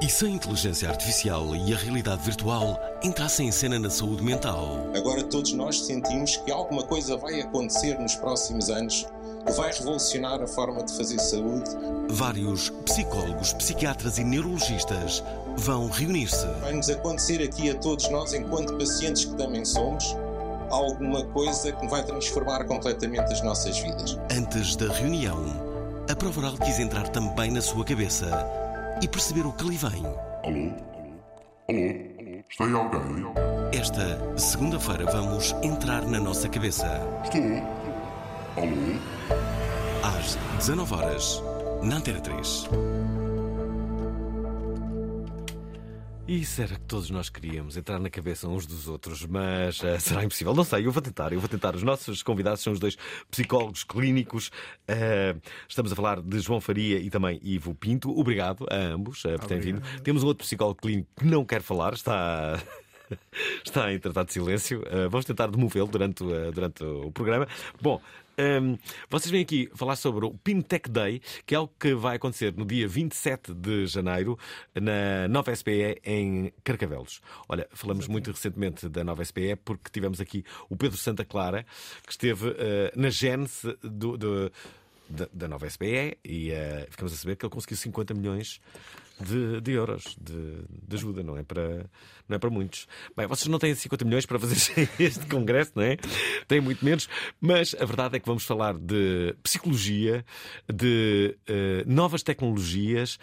E se a inteligência artificial e a realidade virtual entrassem em cena na saúde mental? Agora todos nós sentimos que alguma coisa vai acontecer nos próximos anos que vai revolucionar a forma de fazer saúde. Vários psicólogos, psiquiatras e neurologistas vão reunir-se. Vai-nos acontecer aqui a todos nós, enquanto pacientes que também somos, alguma coisa que vai transformar completamente as nossas vidas. Antes da reunião, a prova oral quis entrar também na sua cabeça e perceber o que lhe vem. Alô? Alô? Está aí alguém? Esta segunda-feira vamos entrar na nossa cabeça. Estou? Alô? Às 19 horas, na Antena 3. Isso era que todos nós queríamos, entrar na cabeça uns dos outros, mas eh, será impossível. Não sei, eu vou tentar, eu vou tentar. Os nossos convidados são os dois psicólogos clínicos. Eh, estamos a falar de João Faria e também Ivo Pinto. Obrigado a ambos eh, por terem vindo. Temos um outro psicólogo clínico que não quer falar, está. Está em tratado de silêncio. Uh, vamos tentar demovê-lo durante, uh, durante o programa. Bom, um, vocês vêm aqui falar sobre o Pintech Day, que é algo que vai acontecer no dia 27 de janeiro na Nova SPE em Carcavelos. Olha, falamos muito recentemente da Nova SPE porque tivemos aqui o Pedro Santa Clara, que esteve uh, na gênese do, do, da, da Nova SPE e ficamos a saber que ele conseguiu 50 milhões de, de euros de, de, ajuda, não é, para, não é para muitos. Bem, vocês não têm 50 milhões para fazer este congresso, não é? Têm muito menos, mas a verdade é que vamos falar de psicologia, de uh, novas tecnologias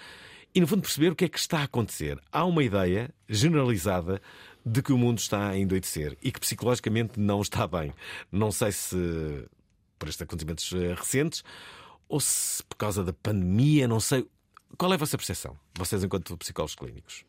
e, no fundo, perceber o que é que está a acontecer. Há uma ideia generalizada de que o mundo está a endoidecer e que psicologicamente não está bem. Não sei se por estes acontecimentos recentes ou se por causa da pandemia, não sei. Qual é a vossa percepção, vocês enquanto psicólogos clínicos?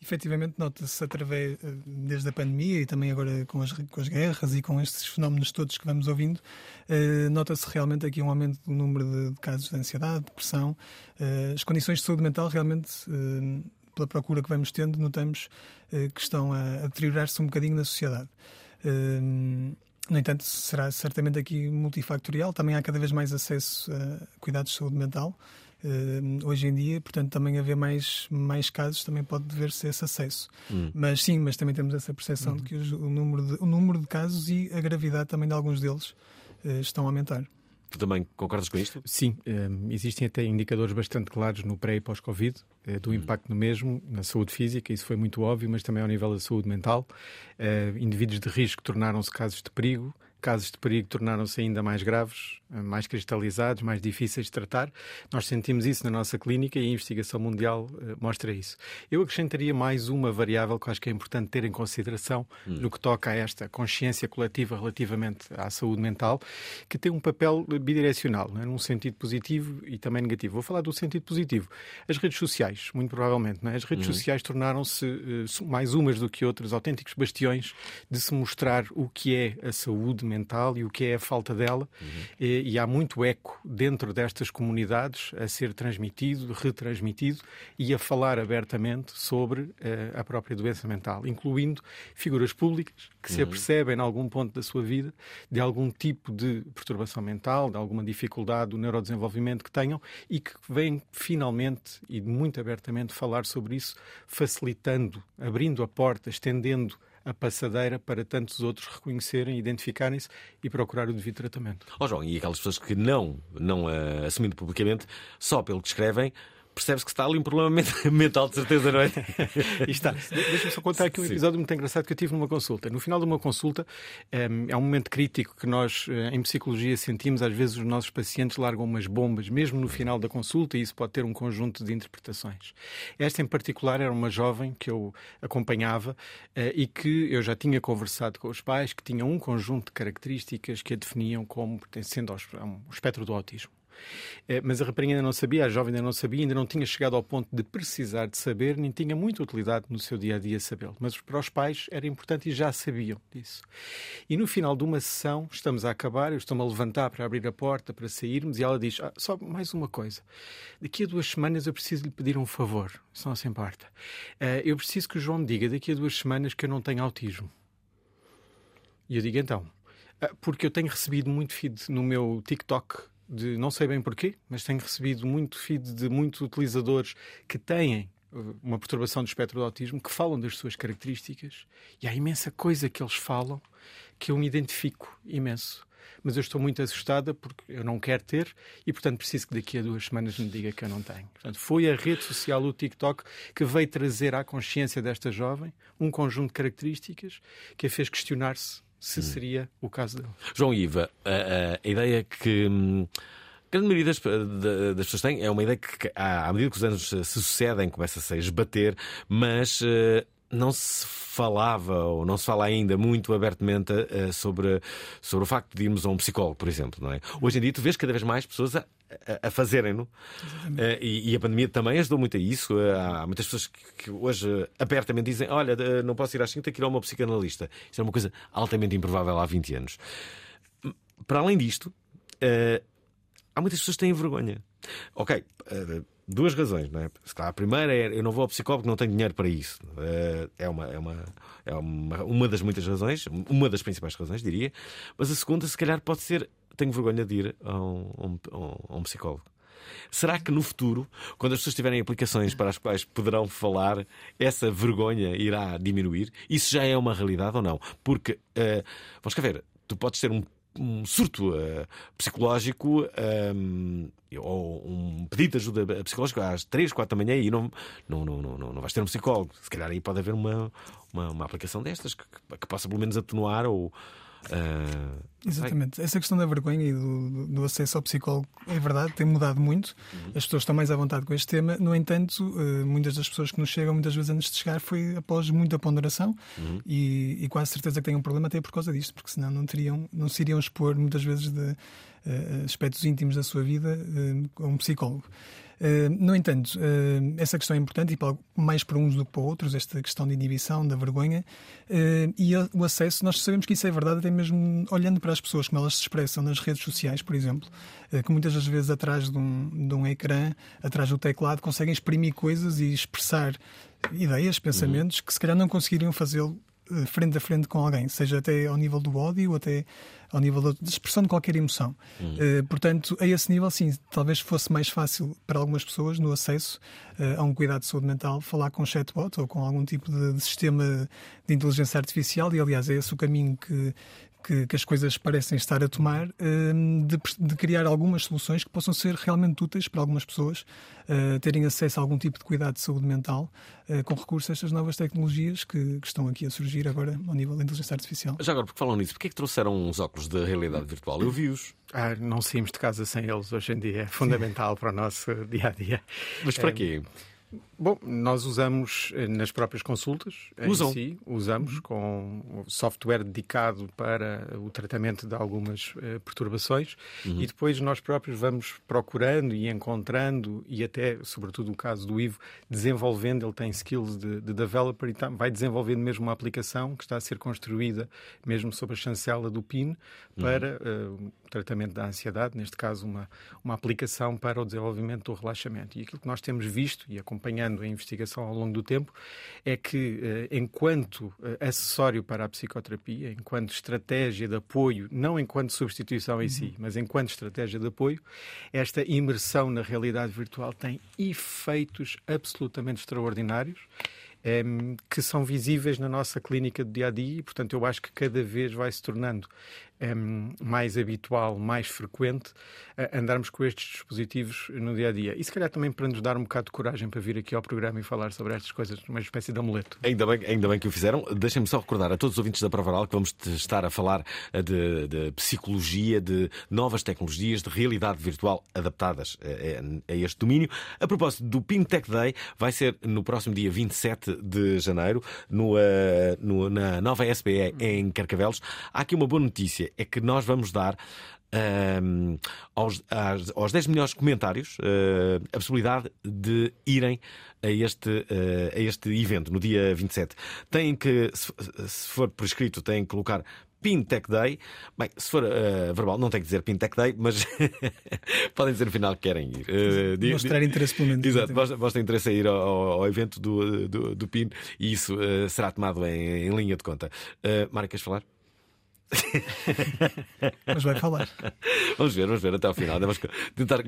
Efetivamente, nota-se através, desde a pandemia e também agora com as, com as guerras e com estes fenómenos todos que vamos ouvindo, eh, nota-se realmente aqui um aumento do número de, casos de ansiedade, depressão. Eh, as condições de saúde mental realmente, eh, pela procura que vamos tendo, notamos que estão a, a deteriorar-se um bocadinho na sociedade. No entanto, será certamente aqui multifactorial. Também há cada vez mais acesso a cuidados de saúde mental. Uh, hoje em dia, portanto, também haver mais, mais casos também pode dever-se esse acesso. Hum. Mas sim, mas também temos essa percepção de que os, o, número de, o número de casos e a gravidade também de alguns deles uh, estão a aumentar. Tu também concordas com isto? Sim, um, existem até indicadores bastante claros no pré e pós-Covid, uh, do impacto no mesmo, na saúde física, isso foi muito óbvio, mas também ao nível da saúde mental. indivíduos de risco tornaram-se casos de perigo, casos de perigo tornaram-se ainda mais graves, mais cristalizados, mais difíceis de tratar. Nós sentimos isso na nossa clínica e a investigação mundial uh, mostra isso. Eu acrescentaria mais uma variável que acho que é importante ter em consideração hum. no que toca a esta consciência coletiva relativamente à saúde mental, que tem um papel bidirecional, é? num sentido positivo e também negativo. Vou falar do sentido positivo. As redes sociais, muito provavelmente, é? as redes hum. sociais tornaram-se uh, mais umas do que outras autênticos bastiões de se mostrar o que é a saúde mental e o que é a falta dela. Uhum. E, e, há muito eco dentro destas comunidades a ser transmitido, retransmitido e a falar abertamente sobre uh, a própria doença mental, incluindo figuras públicas que uhum. se apercebem em algum ponto da sua vida de algum tipo de perturbação mental, de alguma dificuldade do neurodesenvolvimento que tenham e que vêm finalmente e muito abertamente falar sobre isso, facilitando, abrindo a porta, estendendo a passadeira para tantos outros reconhecerem, identificarem-se e procurar o devido tratamento. Ó oh, João, e aquelas pessoas que não, não uh, assumindo publicamente, só pelo que escrevem, percebe-se que está ali um problema mental, de certeza, não é? está. Deixa-me só contar aqui um episódio muito engraçado que eu tive numa consulta. No final de uma consulta, é um momento crítico que nós, eh, em psicologia, sentimos. Às vezes, os nossos pacientes largam umas bombas, mesmo no final da consulta, e isso pode ter um conjunto de interpretações. Esta, em particular, era uma jovem que eu acompanhava eh, e que eu já tinha conversado com os pais, que tinha um conjunto de características que a definiam como pertencendo ao espectro do autismo. Eh, mas a rapariga ainda não sabia, a jovem ainda não sabia, ainda não tinha chegado ao ponto de precisar de saber, nem tinha muita utilidade no seu dia a dia sabê-lo. Mas para os pais era importante e já sabiam disso. E no final de uma sessão, estamos a acabar, eu estou-me a levantar para abrir a porta, para sairmos, e ela diz: ah, Só mais uma coisa. Daqui a duas semanas eu preciso lhe pedir um favor, se não se importa. Uh, eu preciso que o João me diga daqui a duas semanas que eu não tenho autismo. E eu digo então, ah, porque eu tenho recebido muito feed no meu TikTok de não sei bem porquê, mas tenho recebido muito feed de muitos utilizadores que têm uh, uma perturbação do espectro do autismo, que falam das suas características e há imensa coisa que eles falam que eu me identifico imenso. Mas eu estou muito assustada porque eu não quero ter e, portanto, preciso que daqui a duas semanas me diga que eu não tenho. Portanto, foi a rede social, o TikTok, que veio trazer à consciência desta jovem um conjunto de características que a fez questionar-se se seria o caso dele. João Iva, a, a ideia que. Hum, a grande maioria das, das, pessoas tem é uma ideia que, à medida que os anos se sucedem, começa-se a esbater, mas uh, não se falava ou não se fala ainda muito abertamente uh, sobre, sobre o facto de irmos a um psicólogo, por exemplo. Não é? Hoje em dia, tu vês cada vez mais pessoas a, a, a fazerem-no. Uh, e, e, a pandemia também ajudou muito a isso. Uh, há muitas pessoas que, que, hoje abertamente dizem: Olha, não posso ir às 5, tenho que ir a uma psicanalista. Isto é uma coisa altamente improvável há 20 anos. Para além disto, há muitas pessoas que têm vergonha. Ok duas razões, não é? A primeira é eu não vou ao psicólogo, não tenho dinheiro para isso. Eh, é uma, é uma, é uma, uma das muitas razões, uma das principais razões, diria. Mas a segunda, se calhar, pode ser tenho vergonha de ir a um, um, um psicólogo. Será que no futuro, quando as pessoas tiverem aplicações para as quais poderão falar, essa vergonha irá diminuir? Isso já é uma realidade ou não? Porque, uh, vamos cá ver, tu podes ter um um surto uh, psicológico um, ou um pedido de ajuda psicológica às 3, 4 da manhã e não, não, não, não, não vais ter um psicólogo. Se calhar aí pode haver uma, uma, uma aplicação destas que, que possa pelo menos atenuar ou Uh, Exatamente. Essa questão da vergonha e do, do, acesso ao psicólogo é verdade, tem mudado muito. Uhum. As pessoas estão mais à vontade com este tema. No entanto, uh, muitas das pessoas que nos chegam, muitas vezes antes de chegar, foi após muita ponderação uhum. e, e, quase certeza que têm um problema até por causa disto, porque senão não, teriam, não se iriam expor muitas vezes de uh, aspectos íntimos da sua vida a um psicólogo. Eh, no entanto, uh, essa questão é importante e mais para uns do que para outros, esta questão de inibição, da vergonha uh, e o acesso. Nós sabemos que isso é verdade, até mesmo olhando para as pessoas, como elas se expressam nas redes sociais, por exemplo, que muitas das vezes atrás de um, de um ecrã, atrás do teclado, conseguem exprimir coisas e expressar ideias, pensamentos uhum. que se calhar não conseguiriam fazê-lo frente a frente com alguém, seja até ao nível do ódio, até ao nível de expressão de qualquer emoção. Uhum. Uh, portanto, a esse nível, sim, talvez fosse mais fácil para algumas pessoas no acesso uh, a um cuidado de saúde mental falar com chatbot ou com algum tipo de, de sistema de inteligência artificial, e aliás, é esse o caminho que, que, que, as coisas parecem estar a tomar, hum, de, de, criar algumas soluções que possam ser realmente úteis para algumas pessoas uh, terem acesso a algum tipo de cuidado de saúde mental uh, com recurso a estas novas tecnologias que, que, estão aqui a surgir agora ao nível da inteligência artificial. Já agora, porque falam nisso, porquê é que trouxeram uns óculos de realidade virtual? Eu vi-os. Ah, não saímos de casa sem eles hoje em dia. É fundamental para o nosso dia a dia. Mas para é, quê? Bom, nós usamos eh, nas próprias consultas. Usam? Si, usamos uhum. com software dedicado para o tratamento de algumas uh, perturbações uhum. e depois nós próprios vamos procurando e encontrando e até, sobretudo no caso do Ivo, desenvolvendo. Ele tem skills de, de developer e tá, vai desenvolvendo mesmo uma aplicação que está a ser construída mesmo sob a chancela do PIN para uhum. uh, o tratamento da ansiedade, neste caso uma, uma aplicação para o desenvolvimento do relaxamento. E aquilo que nós temos visto e acompanhando a investigação ao longo do tempo é que, uh, enquanto uh, acessório para a psicoterapia, enquanto estratégia de apoio, não enquanto substituição em uhum. si, mas enquanto estratégia de apoio, esta imersão na realidade virtual tem efeitos absolutamente extraordinários que são visíveis na nossa clínica do dia a dia e, portanto, eu acho que cada vez vai se tornando um, mais habitual, mais frequente, uh, andarmos com estes dispositivos no dia a dia. E se calhar também para nos dar um bocado de coragem para vir aqui ao programa e falar sobre estas coisas, uma espécie de amuleto. Ainda bem, ainda bem que o fizeram. Deixem-me só recordar a todos os ouvintes da Prova Oral que vamos estar a falar eh, de, de psicologia, de novas tecnologias, de realidade virtual adaptadas a, a, este domínio. A propósito do Pintech Day, vai ser no próximo dia 27 de janeiro, no, uh, no, na nova SBE em Carcavelos. Há aqui uma boa notícia: é que nós vamos dar um, aos, aos 10 melhores comentários uh, a possibilidade de irem a este, uh, a este evento no dia 27. Têm que, se, se for por escrito, têm que colocar Pintech Day. Bem, se for uh, verbal, não tem que dizer Pintech Day, mas podem dizer no final que querem ir. Uh, Mostrar interesse pelo menos. Exato, mostra interesse a ir ao, ao evento do, do, do, PIN e isso uh, será tomado em, em, linha de conta. Uh, Mário, queres falar? Mas vai falar. Vamos ver, vamos ver até ao final. Vamos tentar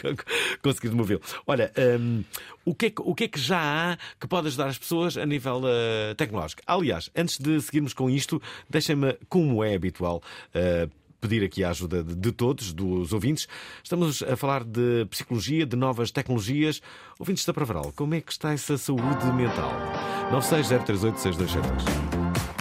conseguir movê-lo. Olha, um, o, que é que, o que é que já há que pode ajudar as pessoas a nível uh, tecnológico? Aliás, antes de seguirmos com isto, deixem-me, como é habitual, uh, pedir aqui a ajuda de, de, todos, dos ouvintes. Estamos a falar de psicologia, de novas tecnologias. Ouvintes da Pravaral, como é que está essa saúde mental? 960386272.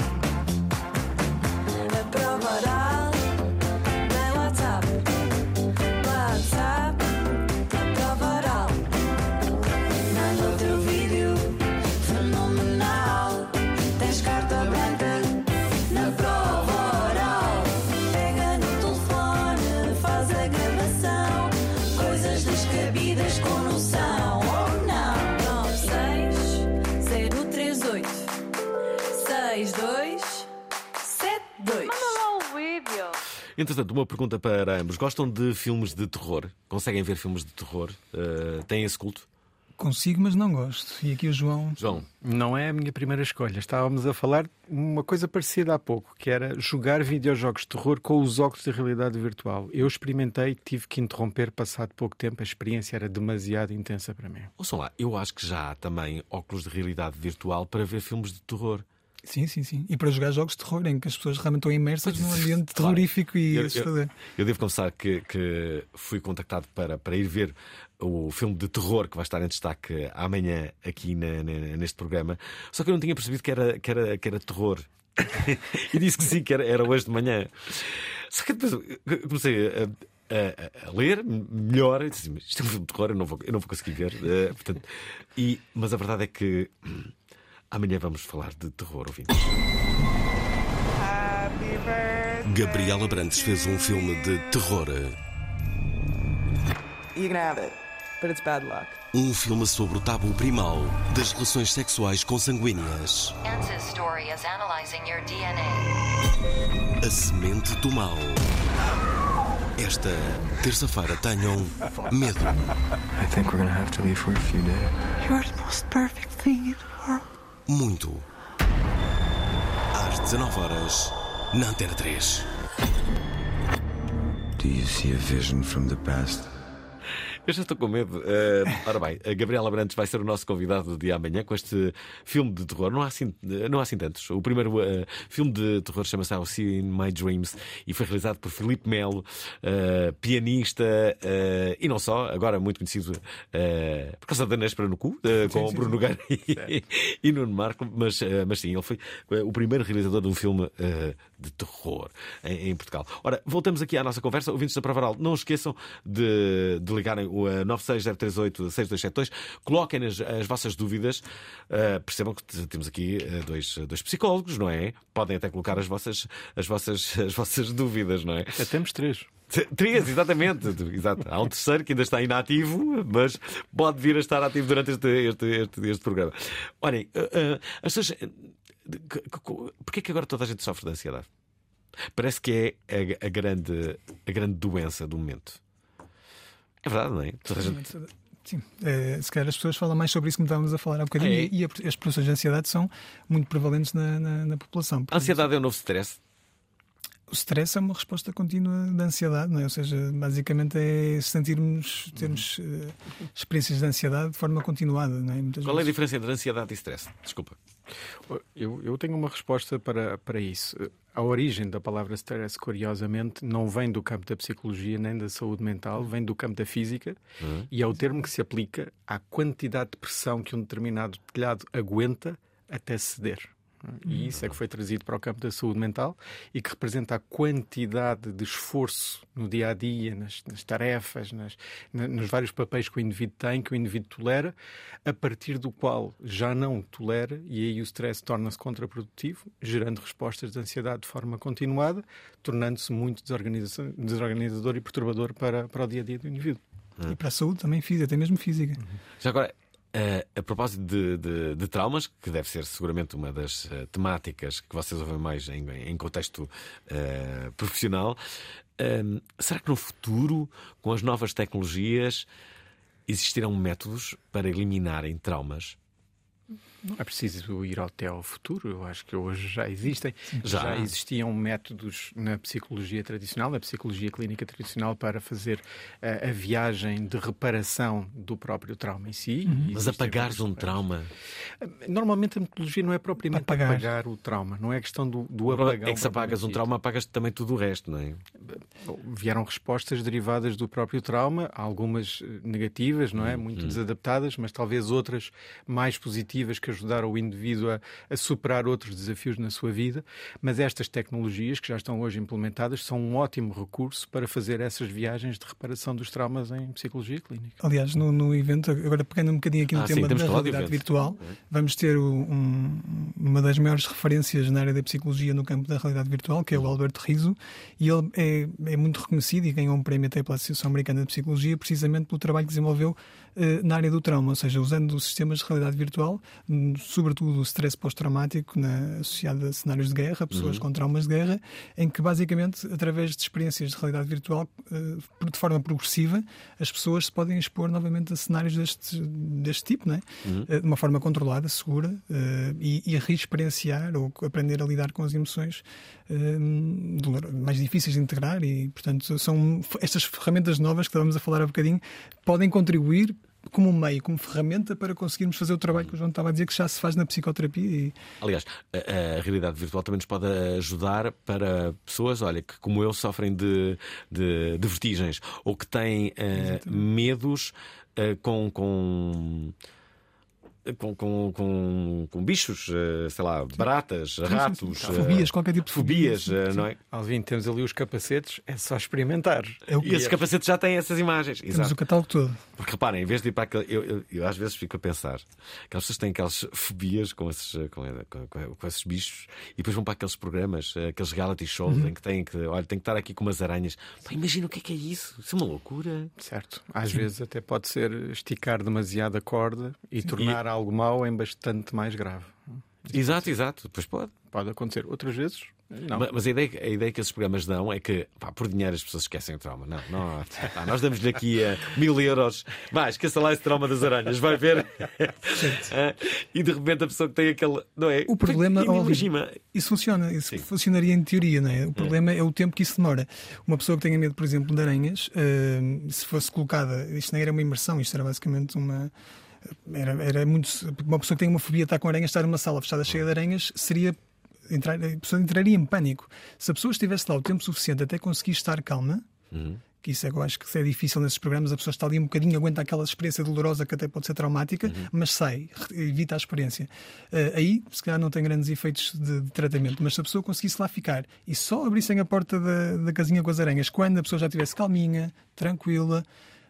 Entretanto, uma pergunta para ambos. Gostam de filmes de terror? Conseguem ver filmes de terror? Uh, têm esse culto? Consigo, mas não gosto. E aqui o João. João. Não é a minha primeira escolha. Estávamos a falar uma coisa parecida há pouco, que era jogar videojogos de terror com os óculos de realidade virtual. Eu experimentei, tive que interromper passado pouco tempo. A experiência era demasiado intensa para mim. Ouçam lá, eu acho que já há também óculos de realidade virtual para ver filmes de terror. Sim, sim, sim. E para jogar jogos de terror, em que as pessoas realmente estão imersas num ambiente claro. terrorífico e eu. Eu, eu, devo confessar que, que fui contactado para, para ir ver o filme de terror que vai estar em destaque amanhã aqui na, na, neste programa. Só que eu não tinha percebido que era, que era, que era terror. e disse que sim, que era, era hoje de manhã. Só que depois comecei a, a, a, ler melhor. Disse, isto é um filme de terror, eu não vou, eu não vou conseguir ver. Uh, portanto, e, mas a verdade é que. Amanhã vamos falar de terror, ouvintes. Gabriela Brandes fez um filme de terror. You can have it, but it's bad luck. Um filme sobre o tabu primal das relações sexuais consanguíneas. story is analyzing your DNA. A semente do mal. Esta terça-feira tenham medo. I think we're gonna have to leave for a few days. You're the most perfect thing in the world muito. Às 19 horas, na Antena 3. Do you see a vision from the past? Eu já estou com medo. Uh, ora bem, a Gabriela Brantes vai ser o nosso convidado do dia amanhã com este filme de terror. Não há assim, não há assim tantos. O primeiro uh, filme de terror chama-se I'll See in My Dreams e foi realizado por Filipe Melo, uh, pianista e não só, agora muito conhecido por causa da Nespera no Cu, com sim, Bruno Nogueira e, e Nuno Marco. Mas, mas sim, ele foi o primeiro realizador de um filme de terror em, em, Portugal. Ora, voltamos aqui à nossa conversa. Ouvintes da Provaral, não esqueçam de, de ligarem o 960386272. Coloquem as, as vossas dúvidas. Uh, percebam que temos aqui uh, dois, dois psicólogos, não é? Podem até colocar as vossas, as vossas, as vossas dúvidas, não é? Já temos três. Três, exatamente. Exato. Há um terceiro que ainda está inativo, mas pode vir a estar ativo durante este, este, este, este programa. Olhem, uh, uh, as pessoas. Porquê que agora toda a gente sofre de ansiedade? Parece que é a, a, grande, a grande doença do momento. É verdade, não é? Gente... Sim, é, se calhar as pessoas falam mais sobre isso que estávamos a falar há bocadinho é. e, as produções de ansiedade são muito prevalentes na, na, na população. A ansiedade é o novo stress? O stress é uma resposta contínua da ansiedade, não é? Ou seja, basicamente é sentirmos, termos uh, experiências de ansiedade de forma continuada, não é? Muitas Qual vezes... é a diferença entre ansiedade e stress? Desculpa. Eu, eu tenho uma resposta para, para isso. A origem da palavra stress, curiosamente, não vem do campo da psicologia nem da saúde mental, vem do campo da física Uhum. e é o termo que se aplica à quantidade de pressão que um determinado telhado aguenta até ceder. E isso é que foi trazido para o campo da saúde mental e que representa a quantidade de esforço no dia a dia, nas, nas tarefas, nas, na- nos vários papéis que o indivíduo tem, que o indivíduo tolera, a partir do qual já não tolera e aí o stress torna-se contraprodutivo, gerando respostas de ansiedade de forma continuada, tornando-se muito desorganiza- desorganizador e perturbador para, para o dia a dia do indivíduo. E para a saúde também física, até mesmo física. Já agora, eh, a propósito de, de- de traumas, que deve ser seguramente uma das eh, temáticas que vocês ouvem mais em, em contexto eh, profissional, eh, será que no futuro, com as novas tecnologias, existirão métodos para eliminarem traumas? Não é preciso ir até ao futuro, eu acho que hoje já existem. Já. Já. existiam métodos na psicologia tradicional, na psicologia clínica tradicional, para fazer eh, a viagem de reparação do próprio trauma em si. Uhum. Mas apagares um trauma. Normalmente a metodologia não é propriamente Apagar. apagar. o trauma, não é questão do, do problema apagão. é que se apagas um trauma, apagas também tudo o resto, não é? Vieram respostas derivadas do próprio trauma, algumas eh, negativas, não é? Muito desadaptadas, mas talvez outras mais positivas que ajudaram o indivíduo a, a superar outros desafios na sua vida. Mas estas tecnologias que já estão hoje implementadas são um ótimo recurso para fazer essas viagens de reparação dos traumas em psicologia clínica. Aliás, no, no evento, agora pegando um bocadinho aqui no Ah, sim, tema temos da realidade virtual, vamos ter um- uma das maiores referências na área da psicologia no campo da realidade virtual, que é o Alberto Riso, e ele é, é muito reconhecido e ganhou um prémio até pela Associação Americana de Psicologia, precisamente pelo trabalho que desenvolveu eh, na área do trauma, ou seja, usando sistemas de realidade virtual, sobretudo o stress pós-traumático associado a cenários de guerra, pessoas com traumas de guerra, em que basicamente, através de experiências de realidade virtual, eh, de forma progressiva, as pessoas se podem expor novamente a cenários deste, deste tipo, não é? Eh, de uma forma controlada, segura, eh, e, e a reexperienciar ou aprender a lidar com as emoções mais difíceis de integrar e, portanto, são estas ferramentas novas que estávamos a falar há bocadinho podem contribuir como um meio, como ferramenta para conseguirmos fazer o trabalho que o João estava a dizer que já se faz na psicoterapia e Aliás, a, a realidade virtual também nos pode ajudar para pessoas, olha, que como eu sofrem de, de, de vertigens ou que têm eh, medos eh, com. com com, com, com, com bichos, eh, sei lá, baratas, ratos, sim. Fobias, eh, qualquer tipo de fobias, fobia, sim, eh, sim. não é? Alvin, temos ali os capacetes, é só experimentar. é E esses capacetes já têm essas imagens. temos Exato. o catálogo todo. Porque reparem, em vez de ir para aquele. Eu, eu, eu às vezes fico a pensar aquelas pessoas têm aquelas fobias com esses, com, com, com- esses bichos e depois vão para aqueles programas, aqueles reality shows Uhum. em que têm que. Olha, tem que estar aqui com umas aranhas. Pá, imagina o que é que é isso. Isso é uma loucura. Certo. Às vezes até pode ser esticar demasiado a corda e tornar algo mau em bastante mais grave. Exato, exato. Depois pode. Pode acontecer. Outras vezes, não. Ma- Mas a ideia, a ideia que esses programas dão é que, pá, por dinheiro as pessoas esquecem o trauma. Não, não pá, nós damos-lhe aqui a mil euros. Vai, esqueça lá esse trauma das aranhas, vai ver. Ah, e de repente a pessoa que tem aquele. Não é? O problema, imagina. Isso funciona, isso funcionaria em teoria, não é? O problema é. o tempo que isso demora. Uma pessoa que tenha medo, por exemplo, de aranhas, eh, se fosse colocada, isto nem era uma imersão, isto era basicamente uma. Era, era muito. Uma pessoa que tem uma fobia de estar com aranhas, estar numa sala fechada cheia de aranhas, seria. Entrar, a pessoa entraria em pânico. Se a pessoa estivesse lá o tempo suficiente até conseguir estar calma, que isso é eu acho que é difícil nesses programas, a pessoa está ali um bocadinho, aguenta aquela experiência dolorosa que até pode ser traumática, mas sai, evita a experiência. Eh, aí, se calhar, não tem grandes efeitos de, de tratamento, mas se a pessoa conseguisse lá ficar e só abrissem a porta da, da casinha com as aranhas, quando a pessoa já estivesse calminha, tranquila,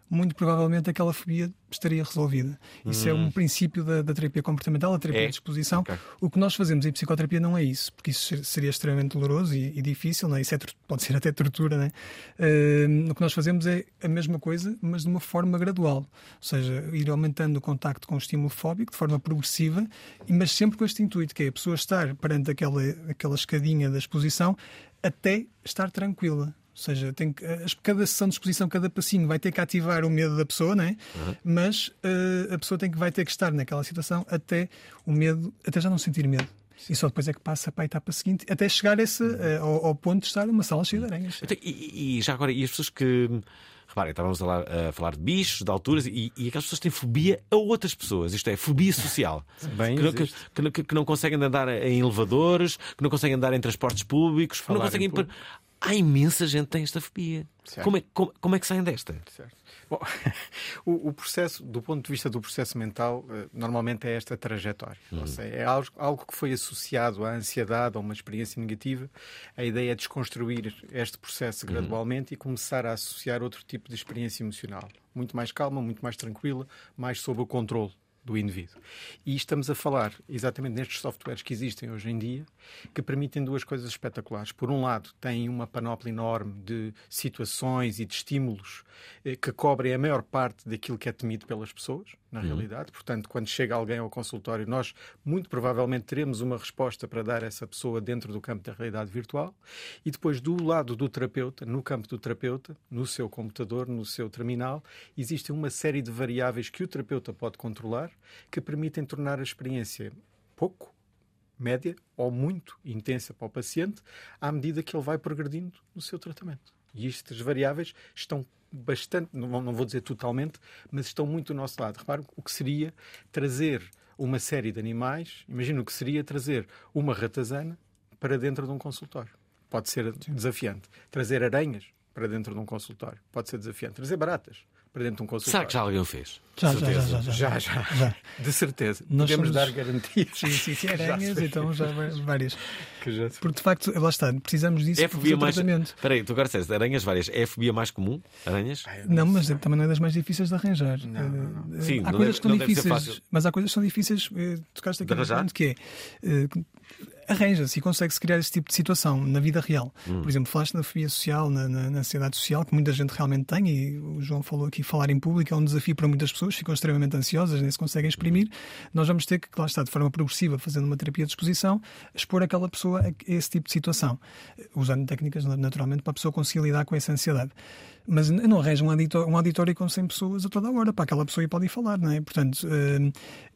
muito provavelmente aquela fobia estaria resolvida. Isso é um princípio da, da terapia comportamental, a terapia É? de exposição. Ok. O que nós fazemos em psicoterapia não é isso, porque isso ser- seria extremamente doloroso e, e difícil, não é? isso é, pode ser até tortura. Não é? Eh, o que nós fazemos é a mesma coisa, mas de uma forma gradual, ou seja, ir aumentando o contacto com o estímulo fóbico de forma progressiva, mas sempre com este intuito, que é a pessoa estar perante aquela, aquela escadinha da exposição até estar tranquila. Ou seja, tem que, as- cada sessão de exposição, cada passinho vai ter que ativar o medo da pessoa, não é? Mas eh, a pessoa tem que, vai ter que estar naquela situação até o medo, até já não sentir medo. E só depois é que passa para a etapa seguinte, até chegar esse, eh, ao, ao ponto de estar numa sala cheia de aranhas. Então, e, e já agora, e as pessoas que. Reparem, estávamos a falar, a falar de bichos, de alturas, e, e aquelas pessoas têm fobia a outras pessoas, isto é, fobia social. Bem que, que, que- que- não conseguem andar em elevadores, que não conseguem andar em transportes públicos, que não em conseguem. público. Há imensa gente que tem esta fobia. Como é, como, como é que saem desta? Bom, o, o processo, do ponto de vista do processo mental, eh, normalmente é esta trajetória. Ou seja, é algo, algo que foi associado à ansiedade, a uma experiência negativa. A ideia é desconstruir este processo gradualmente e começar a associar outro tipo de experiência emocional. Muito mais calma, muito mais tranquila, mais sob o controle do indivíduo. E estamos a falar exatamente nestes softwares que existem hoje em dia, que permitem duas coisas espetaculares. Por um lado, têm uma panóplia enorme de situações e de estímulos eh, que cobrem a maior parte daquilo que é temido pelas pessoas, na Uhum. realidade. Portanto, quando chega alguém ao consultório, nós muito provavelmente teremos uma resposta para dar a essa pessoa dentro do campo da realidade virtual. E depois, do lado do terapeuta, no campo do terapeuta, no seu computador, no seu terminal, existe uma série de variáveis que o terapeuta pode controlar que permitem tornar a experiência pouco, média ou muito intensa para o paciente à medida que ele vai progredindo no seu tratamento. E estas variáveis estão bastante, não vou- não vou dizer totalmente, mas estão muito do nosso lado. Repare o que seria trazer uma série de animais, imagina o que seria trazer uma ratazana para dentro de um consultório. Pode ser desafiante. Trazer aranhas para dentro de um consultório. Pode ser desafiante. Trazer baratas para dentro de um consultório. Será que já alguém o fez? Já, já, Certeza. já, já, Já, já. já. Já. De certeza. Nós Podemos somos- dar garantias. Sim, sim, sim, aranhas, então já várias. Que já Porque de facto, lá está, precisamos disso É para fobia fazer o mais. tratamento. Espera aí, tu agora disseste aranhas várias. É a fobia mais comum? Aranhas? Não, mas também não é das mais difíceis de arranjar. Eh, Sim, há não coisas deve- que são não difíceis, mas há coisas que são difíceis. eh, Tocaste aqui De no que é. Arranja-se e consegue-se criar esse tipo de situação na vida real. Hum. Por exemplo, falaste na fobia social, na, na, na ansiedade social, que muita gente realmente tem, e o João falou aqui, falar em público é um desafio para muitas pessoas, ficam extremamente ansiosas, nem se conseguem exprimir. Nós vamos ter que, lá está, de forma progressiva, fazendo uma terapia de exposição, expor aquela pessoa a esse tipo de situação, usando técnicas, naturalmente, para a pessoa conseguir lidar com essa ansiedade. Mas não arranja um auditório, um auditório com 100 pessoas a toda hora, para aquela pessoa e pode ir falar, não é? Portanto, eh,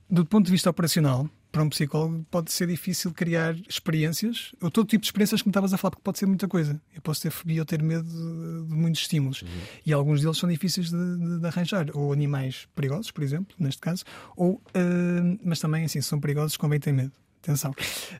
do ponto de vista operacional, para um psicólogo pode ser difícil criar experiências, ou todo tipo de experiências que me estavas a falar, porque pode ser muita coisa. Eu posso ter fobia ou ter medo de, de muitos estímulos. E alguns deles são difíceis de, de- de arranjar. Ou animais perigosos, por exemplo, neste caso, ou, eh, mas também, assim, são perigosos, convém ter medo. Atenção.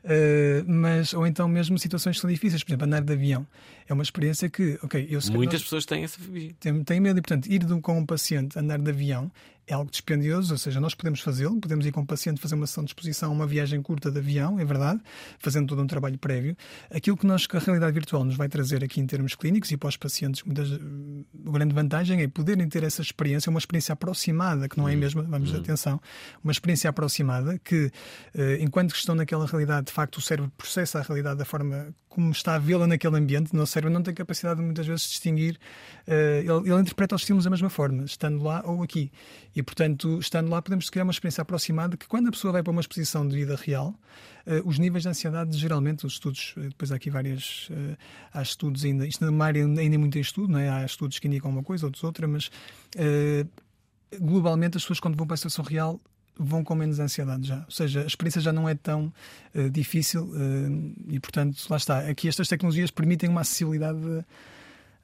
Eh, mas, ou então mesmo situações que são difíceis, por exemplo, andar de avião. É uma experiência que, ok, eu sei que Muitas nós- pessoas têm essa fobia. tem, tem medo e, portanto, ir de com um paciente andar de avião é algo dispendioso, ou seja, nós podemos fazê-lo, podemos ir com o paciente fazer uma sessão de exposição, uma viagem curta de avião, é verdade, fazendo todo um trabalho prévio. Aquilo que, nós, que a realidade virtual nos vai trazer aqui em termos clínicos e para os pacientes, muitas, a grande vantagem é poderem ter essa experiência, uma experiência aproximada, que não é a mesma, vamos atenção, uma experiência aproximada que, eh, enquanto que estão naquela realidade, de facto, o cérebro processa a realidade da forma como está a vê-la naquele ambiente, o nosso cérebro não tem capacidade muitas vezes de distinguir, eh, ele, ele interpreta os estímulos da mesma forma, estando lá ou aqui. E, portanto, estando lá, podemos criar uma experiência aproximada que, quando a pessoa vai para uma exposição de vida real, eh, os níveis de ansiedade, geralmente, os estudos, eh, depois há aqui várias. eh, há estudos ainda, isto numa área ainda é muito em estudo, não é? há estudos que indicam uma coisa, outros outra, mas globalmente as pessoas, quando vão para a situação real, vão com menos ansiedade já. Ou seja, a experiência já não é tão eh, difícil eh, e, portanto, lá está. Aqui estas tecnologias permitem uma acessibilidade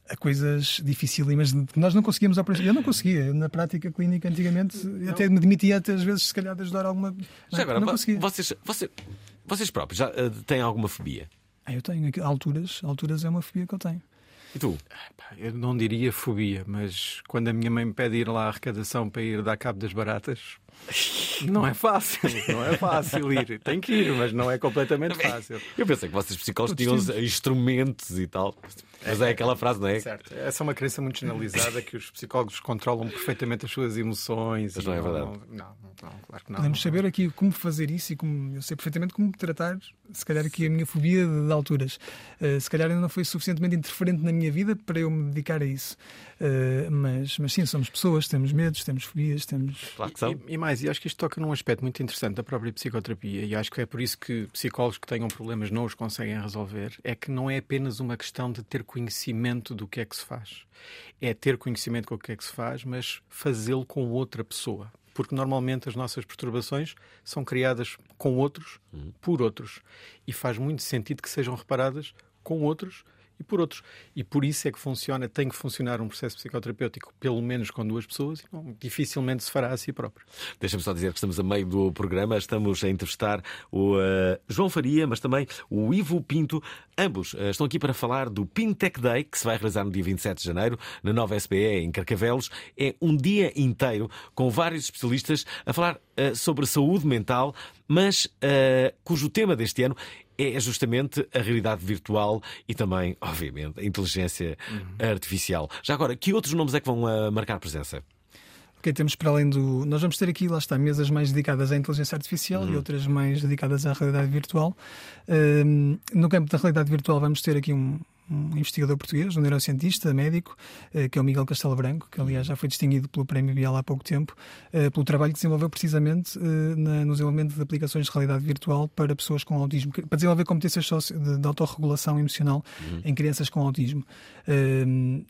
a coisas dificílimas que nós não conseguíamos princípio. Eu não conseguia. Na prática clínica, antigamente, até me demitia até às vezes, se calhar, de ajudar alguma. Não, Já agora, não conseguia. vocês, vocês, vocês próprios já eh, têm alguma fobia? Ah, eu tenho. aqui- Alturas, alturas é uma fobia que eu tenho. E tu? Pá, Eu não diria fobia, mas quando a minha mãe me pede ir lá à arrecadação para ir dar cabo das baratas, não é fácil, não é fácil ir. Tem que ir, mas não é completamente fácil. Eu pensei que vocês psicólogos tinham instrumentos e tal. Mas é aquela frase, não é? Certo. Essa é uma crença muito generalizada que os psicólogos controlam perfeitamente as suas emoções. Mas não é verdade. Não, não, não, claro que não. Podemos saber aqui como fazer isso e como eu sei perfeitamente como tratar, se calhar aqui a minha fobia de, alturas. Eh, se calhar ainda não foi suficientemente interferente na minha vida para eu me dedicar a isso. Eh, mas, mas sim, somos pessoas, temos medos, temos fobias, temos. E, e mais, e acho que isto toca num aspecto muito interessante da própria psicoterapia, e acho que é por isso que psicólogos que tenham problemas não os conseguem resolver, é que não é apenas uma questão de ter conhecimento do que é que se faz. É ter conhecimento com o que é que se faz, mas fazê-lo com outra pessoa. porque normalmente as nossas perturbações são criadas com outros, por outros. E faz muito sentido que sejam reparadas com outros e por outros. E por isso é que funciona, tem que funcionar um processo psicoterapêutico, pelo menos com duas pessoas, e não, dificilmente se fará a si próprio. Deixa-me só dizer que estamos a meio do programa, estamos a entrevistar o uh, João Faria, mas também o Ivo Pinto. Ambos uh, estão aqui para falar do Pintech Day, que se vai realizar no dia 27 de janeiro, na nova SBE, em Carcavelos. É um dia inteiro com vários especialistas a falar uh, sobre saúde mental, mas cujo tema deste ano é justamente a realidade virtual e também, obviamente, a inteligência uhum. artificial. Já agora, que outros nomes é que vão uh, marcar presença? Ok, temos para além do. Nós vamos ter aqui, lá está, mesas mais dedicadas à inteligência artificial uhum. e outras mais dedicadas à realidade virtual. No campo da realidade virtual, vamos ter aqui um, um investigador português, um neurocientista, médico, eh, que é o Miguel Castelo Branco, que aliás já foi distinguido pelo Prémio Bial há pouco tempo, eh, pelo trabalho que desenvolveu precisamente eh, no desenvolvimento de aplicações de realidade virtual para pessoas com autismo, para desenvolver competências de autorregulação emocional uhum. em crianças com autismo.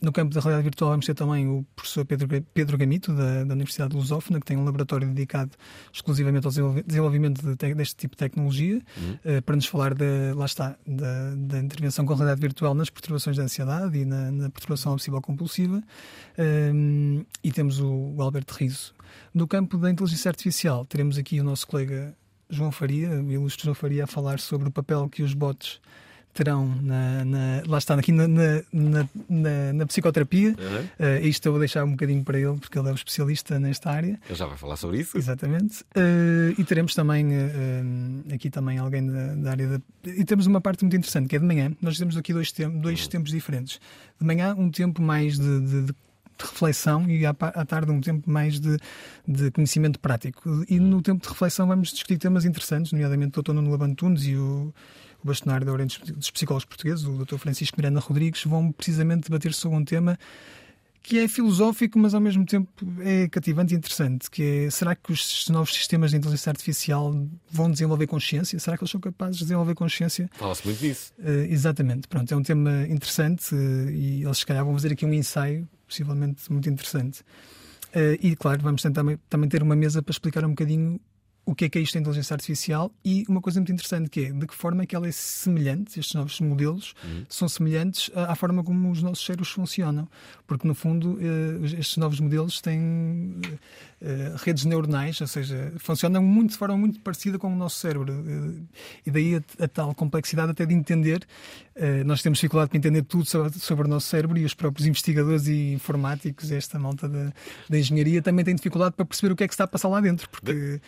No campo da realidade virtual vamos ter também o professor Pedro, Pedro Gamito, da, da Universidade de Lusófona, que tem um laboratório dedicado exclusivamente ao desenvolvimento de, deste tipo de tecnologia, uhum. para nos falar, de, lá está, da, da intervenção com a realidade virtual nas perturbações de ansiedade e na, na perturbação obsessiva-compulsiva. Um, e temos o, o Alberto Riso. No campo da inteligência artificial, teremos aqui o nosso colega João Faria, o ilustre João Faria, a falar sobre o papel que os bots terão na, na, lá está aqui na, na, psicoterapia. Uhum. Uh, isto eu vou deixar um bocadinho para ele, porque ele é o especialista nesta área. Ele já vai falar sobre isso. Exatamente. Uh, e teremos também uh, aqui também alguém da, da, área da. E temos uma parte muito interessante, que é de manhã. Nós temos aqui dois, tem dois uhum. tempos diferentes. De manhã, um tempo mais de, de, de de reflexão e à, tarde um tempo mais de, de conhecimento prático. E no tempo de reflexão vamos discutir temas interessantes, nomeadamente o Dr. Nuno Labantunes e o bastonário da Ordem dos Psicólogos Portugueses, o Dr. Francisco Miranda Rodrigues, vão precisamente debater sobre um tema que é filosófico, mas ao mesmo tempo é cativante e interessante, que é, será que os novos sistemas de inteligência artificial vão desenvolver consciência? Será que eles são capazes de desenvolver consciência? Fala-se muito disso. Uh, exatamente. Pronto, é um tema interessante uh, e eles se calhar vão fazer aqui um ensaio, possivelmente muito interessante. Uh, e claro, vamos tentar também ter uma mesa para explicar um bocadinho o que é que é isto da inteligência artificial e uma coisa muito interessante que é de que forma é que ela é semelhante, estes novos modelos uhum. são semelhantes à, à, forma como os nossos cérebros funcionam. Porque, no fundo, eh, estes novos modelos têm eh, redes neuronais, ou seja, funcionam muito, de forma muito parecida com o nosso cérebro. Eh, e daí a, a, tal complexidade até de entender. Eh, nós temos dificuldade para entender tudo sobre, sobre, o nosso cérebro e os próprios investigadores e informáticos, esta malta da, da engenharia, também têm dificuldade para perceber o que é que está a passar lá dentro. Porque. De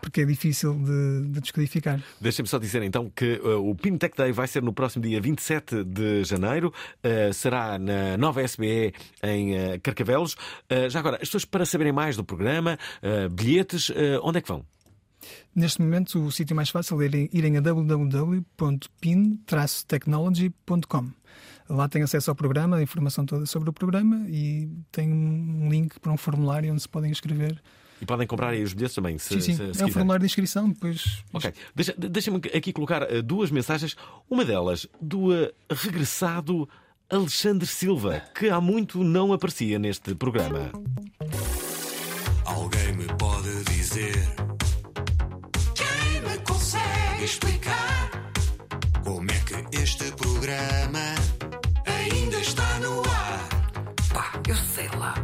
porque é difícil de, de descodificar. Deixem-me só dizer então que uh, o Pintech Day vai ser no próximo dia 27 de janeiro, uh, será na nova SBE em uh, Carcavelos. Já agora, as pessoas para saberem mais do programa, bilhetes, onde é que vão? Neste momento, o sítio mais fácil é irem a www.pin-technology.com. Lá tem acesso ao programa, a informação toda sobre o programa e tem um link para um formulário onde se podem inscrever e podem comprar aí os bilhetes também. Se, sim, sim. Se, se é um formulário de inscrição. Depois... Ok. Deixa-me deixa aqui colocar uh, duas mensagens. Uma delas do uh, regressado Alexandre Silva, que há muito não aparecia neste programa. Alguém me pode dizer? Quem me consegue explicar? Como é que este programa ainda está no ar? Pá, eu sei lá.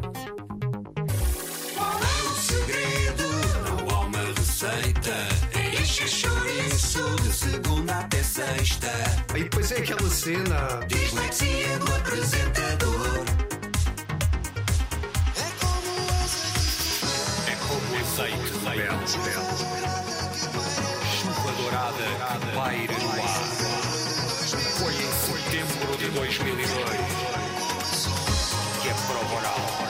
De segunda até sexta. E depois é aquela cena. Dislexia do apresentador. É como É como azeite belo, belo. Chuva dourada que paira no ar. Foi em setembro de 2002 que a prova oral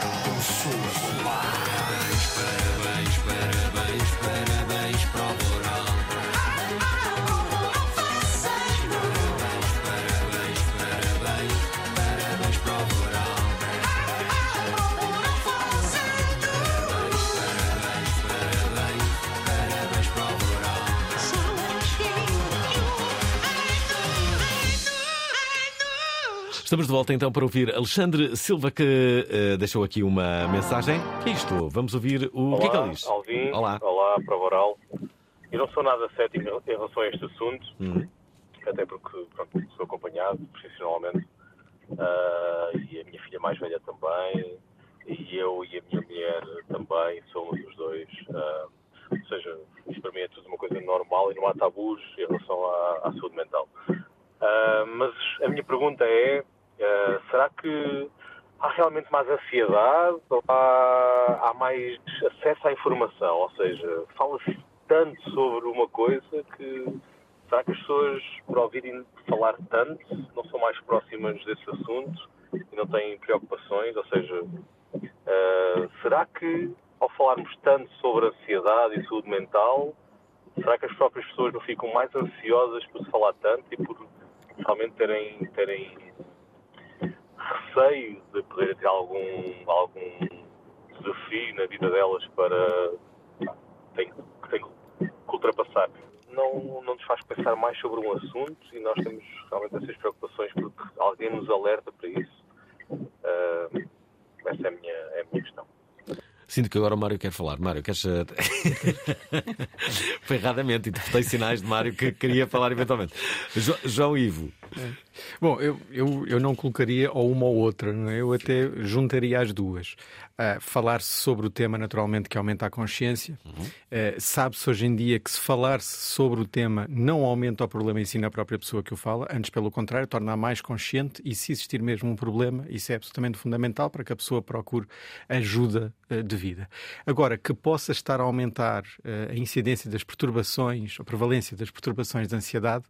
Estamos de volta então para ouvir Alexandre Silva, que uh, deixou aqui uma mensagem. que é isto? Vamos ouvir o, Olá, que é que ele diz? Alvin. Olá. Olá, prova oral. Eu não sou nada cético em relação a este assunto, Uhum. até porque pronto, sou acompanhado profissionalmente ah, e a minha filha mais velha também, e eu e a minha mulher também somos os dois. ah, ou seja, isto para mim é tudo uma coisa normal e não há tabus em relação à, à saúde mental. Ah, mas a minha pergunta é: ah, será que há realmente mais ansiedade ou há, há mais acesso à informação? Ou seja, fala-se tanto sobre uma coisa que será que as pessoas, por ouvirem falar tanto, não são mais próximas desse assunto e não têm preocupações? Ou seja, ah, será que ao falarmos tanto sobre ansiedade e saúde mental, será que as próprias pessoas não ficam mais ansiosas por se falar tanto e por realmente terem, terem receio de poderem ter algum, algum desafio na vida delas para tem, tem que ultrapassar? Não, não nos faz pensar mais sobre um assunto e nós temos realmente essas preocupações porque alguém nos alerta para isso. Ah, essa é a minha, é a minha questão. Sinto que agora o Mário quer falar. Mário, queres. eh, Foi erradamente, interpretei sinais de Mário que queria falar eventualmente. Jo- João Ivo. Bom, eu, eu, eu não colocaria ou uma ou outra, não é? eu até juntaria as duas. Ah, Falar-se sobre o tema, naturalmente, que aumenta a consciência. Ah, Sabe-se hoje em dia que se falar-se sobre o tema não aumenta o problema em si na própria pessoa que o fala, antes, pelo contrário, torna-a mais consciente e, se existir mesmo um problema, isso é absolutamente fundamental para que a pessoa procure ajuda ah, devida. Agora, que possa estar a aumentar a incidência das perturbações, a prevalência das perturbações de ansiedade,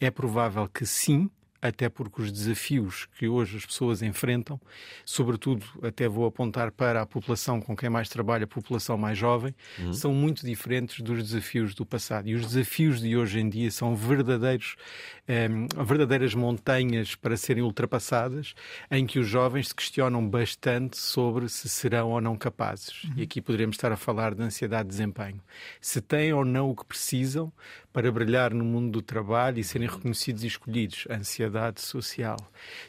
é provável que sim, até porque os desafios que hoje as pessoas enfrentam, sobretudo até vou apontar para a população com quem mais trabalho, a população mais jovem, Uhum. são muito diferentes dos desafios do passado. E os desafios de hoje em dia são verdadeiros, em, verdadeiras montanhas para serem ultrapassadas, em que os jovens se questionam bastante sobre se serão ou não capazes. E aqui poderemos estar a falar de ansiedade de desempenho. Se têm ou não o que precisam para brilhar no mundo do trabalho e serem reconhecidos e escolhidos. Ansiedade social.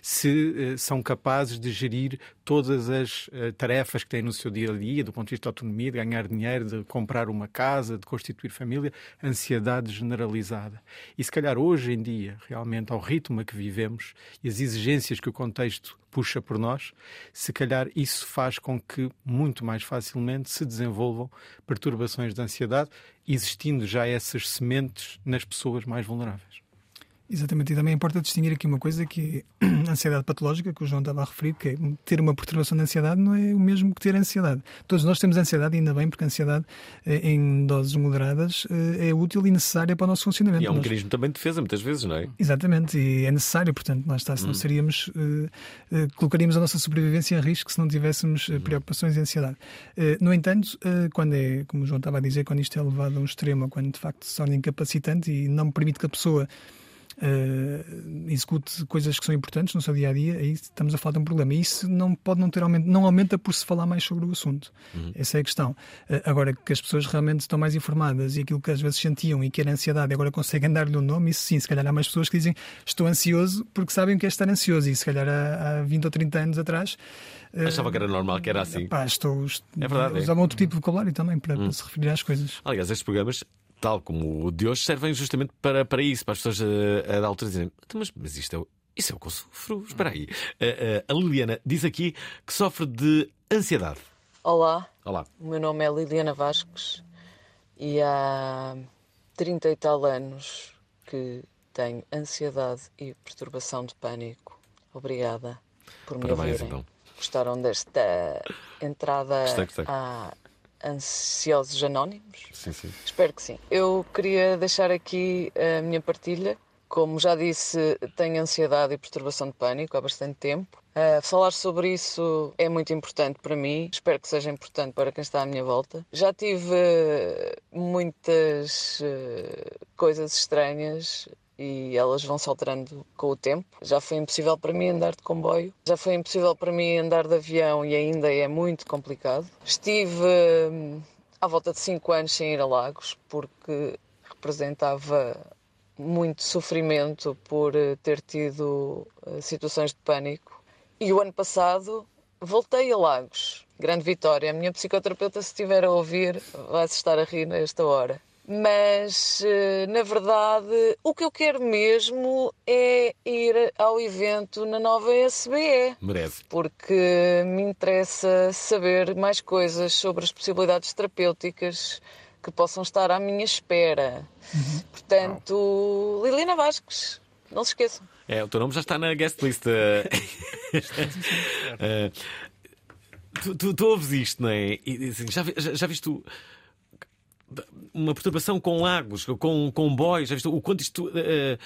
Se eh, são capazes de gerir todas as eh, tarefas que têm no seu dia a dia, do ponto de vista de autonomia, de ganhar dinheiro, de comprar uma casa, de constituir família, ansiedade generalizada. E se calhar hoje em dia, realmente, ao ritmo a que vivemos e as exigências que o contexto puxa por nós, se calhar isso faz com que muito mais facilmente se desenvolvam perturbações de ansiedade, existindo já essas sementes nas pessoas mais vulneráveis. Exatamente, e também importa distinguir aqui uma coisa que é a ansiedade patológica, que o João estava a referir, que é ter uma perturbação de ansiedade não é o mesmo que ter ansiedade. Todos nós temos ansiedade, ainda bem, porque a ansiedade eh, em doses moderadas eh, é útil e necessária para o nosso funcionamento. E é um Nós- mecanismo também de defesa, muitas vezes, não é? Exatamente, e é necessário, portanto, lá está, senão Hum. seríamos, eh, colocaríamos a nossa sobrevivência em risco se não tivéssemos Hum. preocupações e ansiedade. Eh, no entanto, eh, quando é, como o João estava a dizer, quando isto é levado a um extremo, quando de facto se torna incapacitante e não permite que a pessoa eh, execute coisas que são importantes no seu dia a dia, aí estamos a falar de um problema. E isso não pode não ter aumento, não aumenta por se falar mais sobre o assunto. Uhum. Essa é a questão. Eh, Agora que as pessoas realmente estão mais informadas e aquilo que às vezes sentiam e que era ansiedade, agora conseguem dar-lhe um nome, isso sim, se calhar há mais pessoas que dizem estou ansioso porque sabem o que é estar ansioso. E se calhar há, há 20 ou 30 anos atrás. eh, Achava que era normal, que era assim. Pá, estou, est- É verdade, é. Usava outro tipo de vocabulário também para, Hum. para se referir às coisas. Aliás, estes programas, tal como o de hoje, servem justamente para, para isso, para as pessoas eh, a, da altura dizerem: "Então, mas, mas isto é, o- isso é o que eu sofro. Espera aí. Eh, eh, a Liliana diz aqui que sofre de ansiedade. Olá, Olá. o meu nome é Liliana Vasques e há 30 e tal anos que tenho ansiedade e perturbação de pânico. Obrigada por me Parabéns, ouvirem. então. Gostaram desta entrada Gostei, gostei. a Ansiosos Anónimos? Sim, sim. Espero que sim. Eu queria deixar aqui a minha partilha. Como já disse, tenho ansiedade e perturbação de pânico há bastante tempo. Ah, falar sobre isso é muito importante para mim. Espero que seja importante para quem está à minha volta. Já tive eh, muitas eh, coisas estranhas e elas vão se alterando com o tempo. Já foi impossível para mim andar de comboio, já foi impossível para mim andar de avião e ainda é muito complicado. Estive hum, à volta de 5 anos sem ir a Lagos porque representava muito sofrimento por eh, ter tido eh, situações de pânico. E o ano passado voltei a Lagos. Grande vitória. A minha psicoterapeuta, se estiver a ouvir, vai se estar a rir nesta hora. Mas, eh, na verdade, o que eu quero mesmo é ir ao evento na nova SBE. Merece. Porque me interessa saber mais coisas sobre as possibilidades terapêuticas que possam estar à minha espera. Portanto, Liliana Vasques, não se esqueçam. É, o teu nome já está na guest list. Eh, tu, tu, tu ouves isto, não é? E, assim, já, já, já viste o- uma perturbação com lagos, com já viste o quanto isto. eh,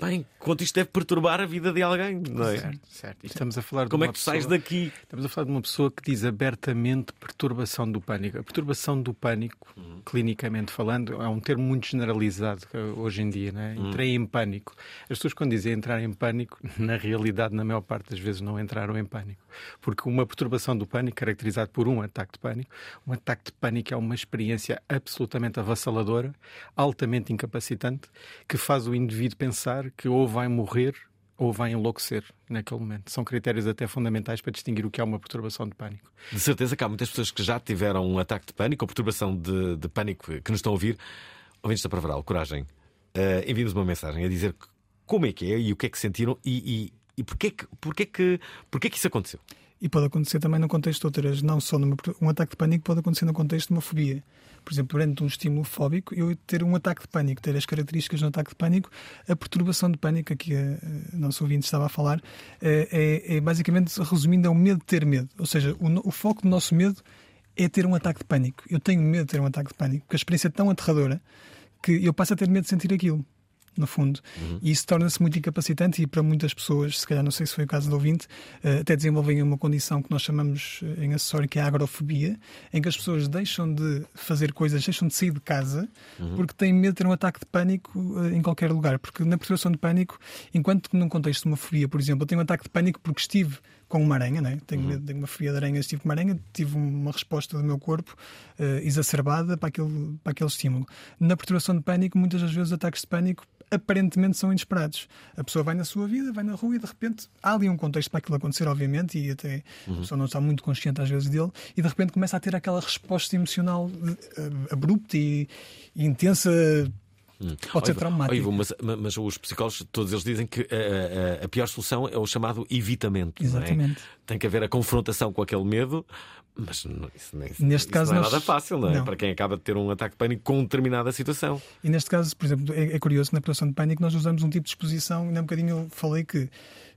bem, quanto isto deve perturbar a vida de alguém, não é? Certo, certo. E estamos a falar de Como é uma que tu sais pessoa- daqui? Estamos a falar de uma pessoa que diz abertamente perturbação do pânico. A perturbação do pânico, Uhum. clinicamente falando, é um termo muito generalizado hoje em dia. Né? Uhum. Entrei em pânico. As pessoas, quando dizem entrar em pânico, na realidade, na maior parte das vezes, não entraram em pânico. Porque uma perturbação do pânico, caracterizado por um ataque de pânico, um ataque de pânico é uma experiência absolutamente avassaladora, altamente incapacitante, que faz o indivíduo pensar que ou vai morrer ou vai enlouquecer naquele momento. São critérios até fundamentais para distinguir o que é uma perturbação de pânico. De certeza que há muitas pessoas que já tiveram um ataque de pânico ou perturbação de, de pânico que nos estão a ouvir. Ouvintes da Pravaral, coragem. Uh, Enviem-nos uma mensagem a dizer como é que é e o que é que sentiram e, e, e porquê, que, porquê, que, porquê que isso aconteceu. E pode acontecer também no contexto de outras, não só numa, um ataque de pânico, pode acontecer no contexto de uma fobia. Por exemplo, perante um estímulo fóbico, eu ter um ataque de pânico, ter as características de um ataque de pânico, a perturbação de pânico, aqui a, a nosso ouvinte estava a falar, é, é, é basicamente, resumindo, é o medo de ter medo. Ou seja, o, o foco do nosso medo é ter um ataque de pânico. Eu tenho medo de ter um ataque de pânico, porque a experiência é tão aterradora que eu passo a ter medo de sentir aquilo. No fundo, e isso torna-se muito incapacitante. E para muitas pessoas, se calhar não sei se foi o caso do ouvinte, eh, até desenvolvem uma condição que nós chamamos eh, em acessório que é a agrofobia, em que as pessoas deixam de fazer coisas, deixam de sair de casa Uhum. porque têm medo de ter um ataque de pânico eh, em qualquer lugar. Porque na perturbação de pânico, enquanto que num contexto de uma fobia, por exemplo, eu tenho um ataque de pânico porque estive com uma aranha, né? tenho medo, tenho uma fobia de aranhas, estive com uma aranha, tive uma resposta do meu corpo eh, exacerbada para aquele, para aquele estímulo. Na perturbação de pânico, muitas das vezes os ataques de pânico aparentemente são inesperados. A pessoa vai na sua vida, vai na rua e de repente há ali um contexto para aquilo acontecer, obviamente, e até a pessoa não está muito consciente às vezes dele, e de repente começa a ter aquela resposta emocional eh, abrupta e, e intensa. Pode ser Ivo, traumática. ó, Ivo, mas, mas os psicólogos, todos eles dizem que a, a- a pior solução é o chamado evitamento. é? Exatamente. Tem que haver a confrontação com aquele medo, mas não- isso, nem, Neste isso caso, não é nós- nada fácil, não é? não. Para quem acaba de ter um ataque de pânico com determinada situação. E neste caso, por exemplo, é, é curioso que na perturbação de pânico nós usamos um tipo de exposição, ainda há um bocadinho eu falei que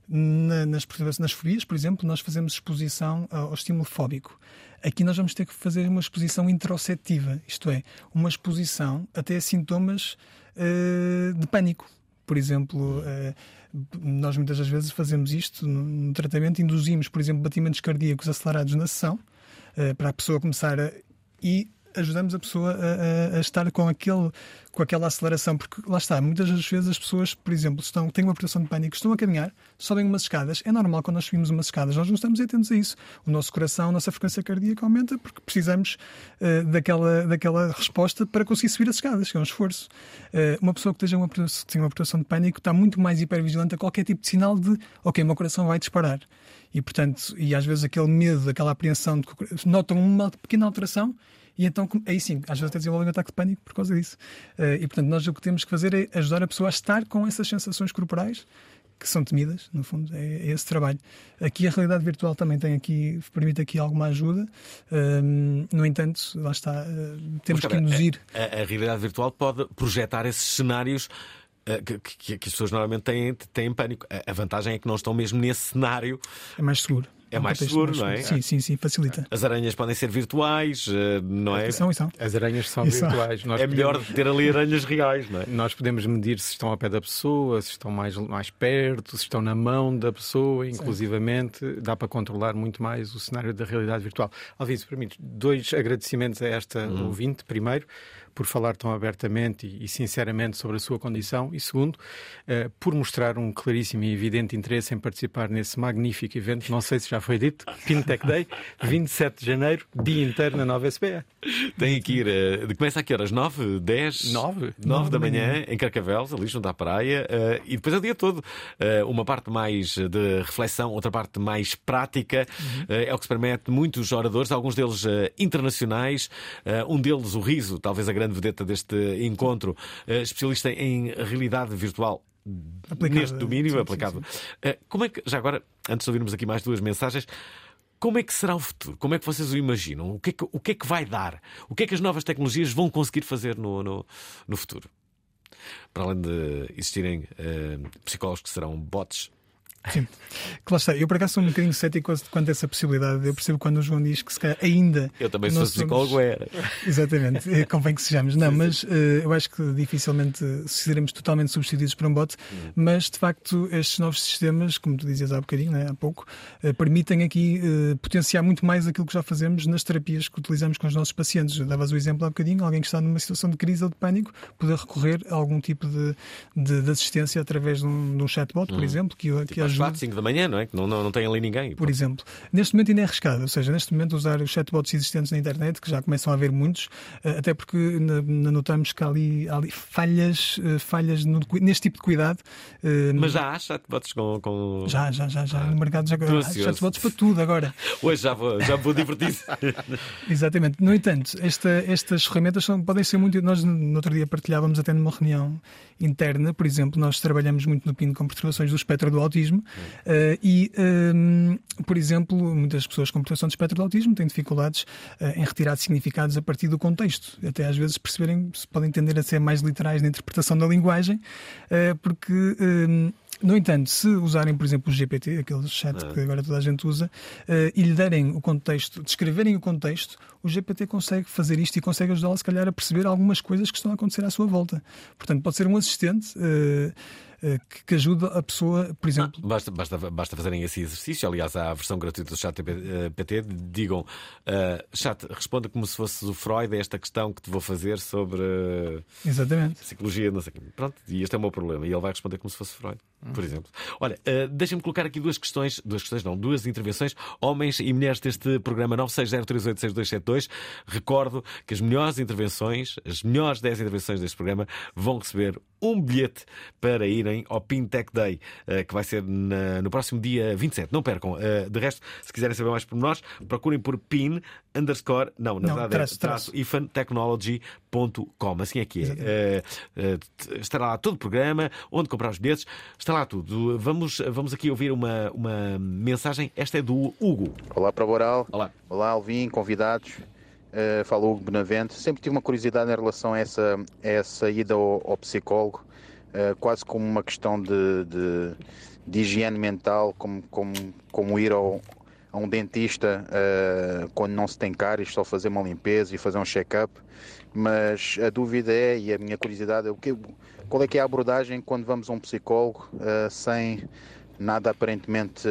na- nas, nas fobias, por exemplo, nós fazemos exposição ao estímulo fóbico. Aqui nós vamos ter que fazer uma exposição interoceptiva, isto é, uma exposição até a sintomas eh, de pânico. Por exemplo, eh, nós muitas das vezes fazemos isto no, no tratamento, induzimos, por exemplo, batimentos cardíacos acelerados na sessão, eh, para a pessoa começar a. e ajudamos a pessoa a, a- a estar com, aquele, com aquela aceleração, porque lá está, muitas das vezes as pessoas, por exemplo, estão, têm uma operação de pânico, estão a caminhar, sobem umas escadas. É normal quando nós subimos umas escadas, nós não estamos atentos a isso. O nosso coração, a nossa frequência cardíaca aumenta porque precisamos eh, daquela, daquela resposta para conseguir subir as escadas, que é um esforço. Eh, uma pessoa que esteja uma, que tenha uma operação de pânico está muito mais hipervigilante a qualquer tipo de sinal de, ok, meu coração vai disparar. E, portanto, e às vezes aquele medo, aquela apreensão, de notam uma pequena alteração e então, aí sim, às vezes até desenvolvem um ataque de pânico por causa disso. Eh, e, portanto, nós o que temos que fazer é ajudar a pessoa a estar com essas sensações corporais que são temidas, no fundo, é, é esse trabalho. Aqui a realidade virtual também tem aqui, permite aqui alguma ajuda. Hum, no entanto, lá está, eh, temos que induzir. A, a- a realidade virtual pode projetar esses cenários. eh, Que, que- que as pessoas normalmente têm, têm pânico. A- A vantagem é que não estão mesmo nesse cenário. É mais seguro. É um mais seguro, não é? Sim, sim, sim, facilita. As aranhas podem ser virtuais, eh, não é? São são. As aranhas são são. virtuais. Nós É melhor podemos- ter ali aranhas reais, não é? Nós podemos medir se estão ao pé da pessoa, se estão mais, mais perto, se estão na mão da pessoa, inclusivamente. Dá para controlar muito mais o cenário da realidade virtual. Alvin, se permites, dois agradecimentos a esta Uhum. ouvinte. Primeiro, por falar tão abertamente e, e sinceramente sobre a sua condição, e segundo, uh, por mostrar um claríssimo e evidente interesse em participar nesse magnífico evento, não sei se já foi dito, Fintech Day, 27 de janeiro, dia inteiro na nova SBA. Tem que ir, uh, começa aqui horas 9, 10, 9, 9 da manhã, em Carcavelos, ali junto à praia, uh, e depois é o dia todo. uma parte mais de reflexão, outra parte mais prática, uhum. é o que se permite muitos oradores, alguns deles internacionais, um deles, o Riso, talvez a grande vedeta deste encontro, especialista em realidade virtual aplicado, neste domínio sim, aplicado. Sim, sim. Como é que, já agora, antes de ouvirmos aqui mais duas mensagens, como é que será o futuro? Como é que vocês o imaginam? O que é que, o que, é que vai dar? O que é que as novas tecnologias vão conseguir fazer no, no, no futuro? Para além de existirem uh, psicólogos que serão bots Sim, que lá está. Eu por acaso sou um bocadinho cético quanto a essa possibilidade. Eu percebo quando o João diz que se calhar ainda. Eu também sou psicólogo, era. Exatamente, eh, convém que sejamos. Não, mas uh, eu acho que dificilmente seremos totalmente substituídos por um bot, hum. mas de facto estes novos sistemas, como tu dizias há bocadinho, né, há pouco, uh, permitem aqui uh, potenciar muito mais aquilo que já fazemos nas terapias que utilizamos com os nossos pacientes. Davas o exemplo há bocadinho, alguém que está numa situação de crise ou de pânico poder recorrer a algum tipo de, de, de assistência através de um, de um chatbot, por hum. exemplo, que, tipo às 4, 5 da manhã, não é? Que não, não, não tem ali ninguém. Por exemplo, neste momento ainda é arriscado, ou seja, neste momento usar os chatbots existentes na internet, que já começam a haver muitos, eh, até porque notamos que há ali, há ali falhas, eh, falhas no, neste tipo de cuidado. Eh, Mas já há chatbots com. com... Já, já, já, já. Ah, no mercado já há chatbots para tudo agora. Hoje já vou, já vou divertir. Exatamente. No entanto, esta, estas ferramentas são, podem ser muito. Nós no outro dia partilhávamos até numa reunião interna, por exemplo, nós trabalhamos muito no PIN com perturbações do espectro do autismo Uh, e, um, por exemplo, muitas pessoas com perturbação de espectro do autismo têm dificuldades uh, em retirar significados a partir do contexto, até às vezes perceberem se podem tender a ser mais literais na interpretação da linguagem, uh, porque. Um, no entanto, se usarem, por exemplo, o GPT, aquele chat é. que agora toda a gente usa, uh, e lhe derem o contexto, descreverem o contexto, o GPT consegue fazer isto e consegue ajudá-lo, se calhar, a perceber algumas coisas que estão a acontecer à sua volta. Portanto, pode ser um assistente. Uh, que, que ajuda a pessoa, por exemplo. Ah, basta, basta, basta fazerem esse exercício. Aliás, há a versão gratuita do chat PT. Digam, uh, chat, responda como se fosse o Freud a esta questão que te vou fazer sobre Exatamente. psicologia, não sei Pronto, e este é o meu problema. E ele vai responder como se fosse Freud, por exemplo. Olha, uh, deixa-me colocar aqui duas questões, duas questões, não, duas intervenções, homens e mulheres deste programa 960386272. Recordo que as melhores intervenções, as melhores 10 intervenções deste programa vão receber um bilhete para irem ao Pintech Day, eh, que vai ser na, no próximo dia 27. Não percam. Eh, de resto, se quiserem saber mais por nós, procurem por PIN underscore, não, na não, verdade traço, é traço, ifantechnology.com. Assim é que é. Uh, estará lá todo o programa, onde comprar os bilhetes, está lá tudo. Vamos, vamos aqui ouvir uma, uma mensagem. Esta é do Hugo. Olá para Boral. Olá. Olá, Alvin, convidados. Uh, fala Hugo Benavente. Sempre tive uma curiosidade em relação a essa, a essa ida ao, ao psicólogo, uh, quase como uma questão de, de, de, higiene mental, como, como, como ir ao, a um dentista uh, quando não se tem cáries, só fazer uma limpeza e fazer um check-up. Mas a dúvida é, e a minha curiosidade é, o que, qual é que é a abordagem quando vamos a um psicólogo sem nada aparentemente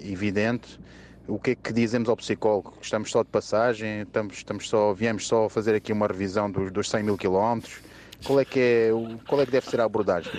evidente? o que é que dizemos ao psicólogo? Estamos só de passagem? Estamos, estamos só, viemos só fazer aqui uma revisão dos, dos 100 mil quilómetros? Qual é, que é, qual é que deve ser a abordagem?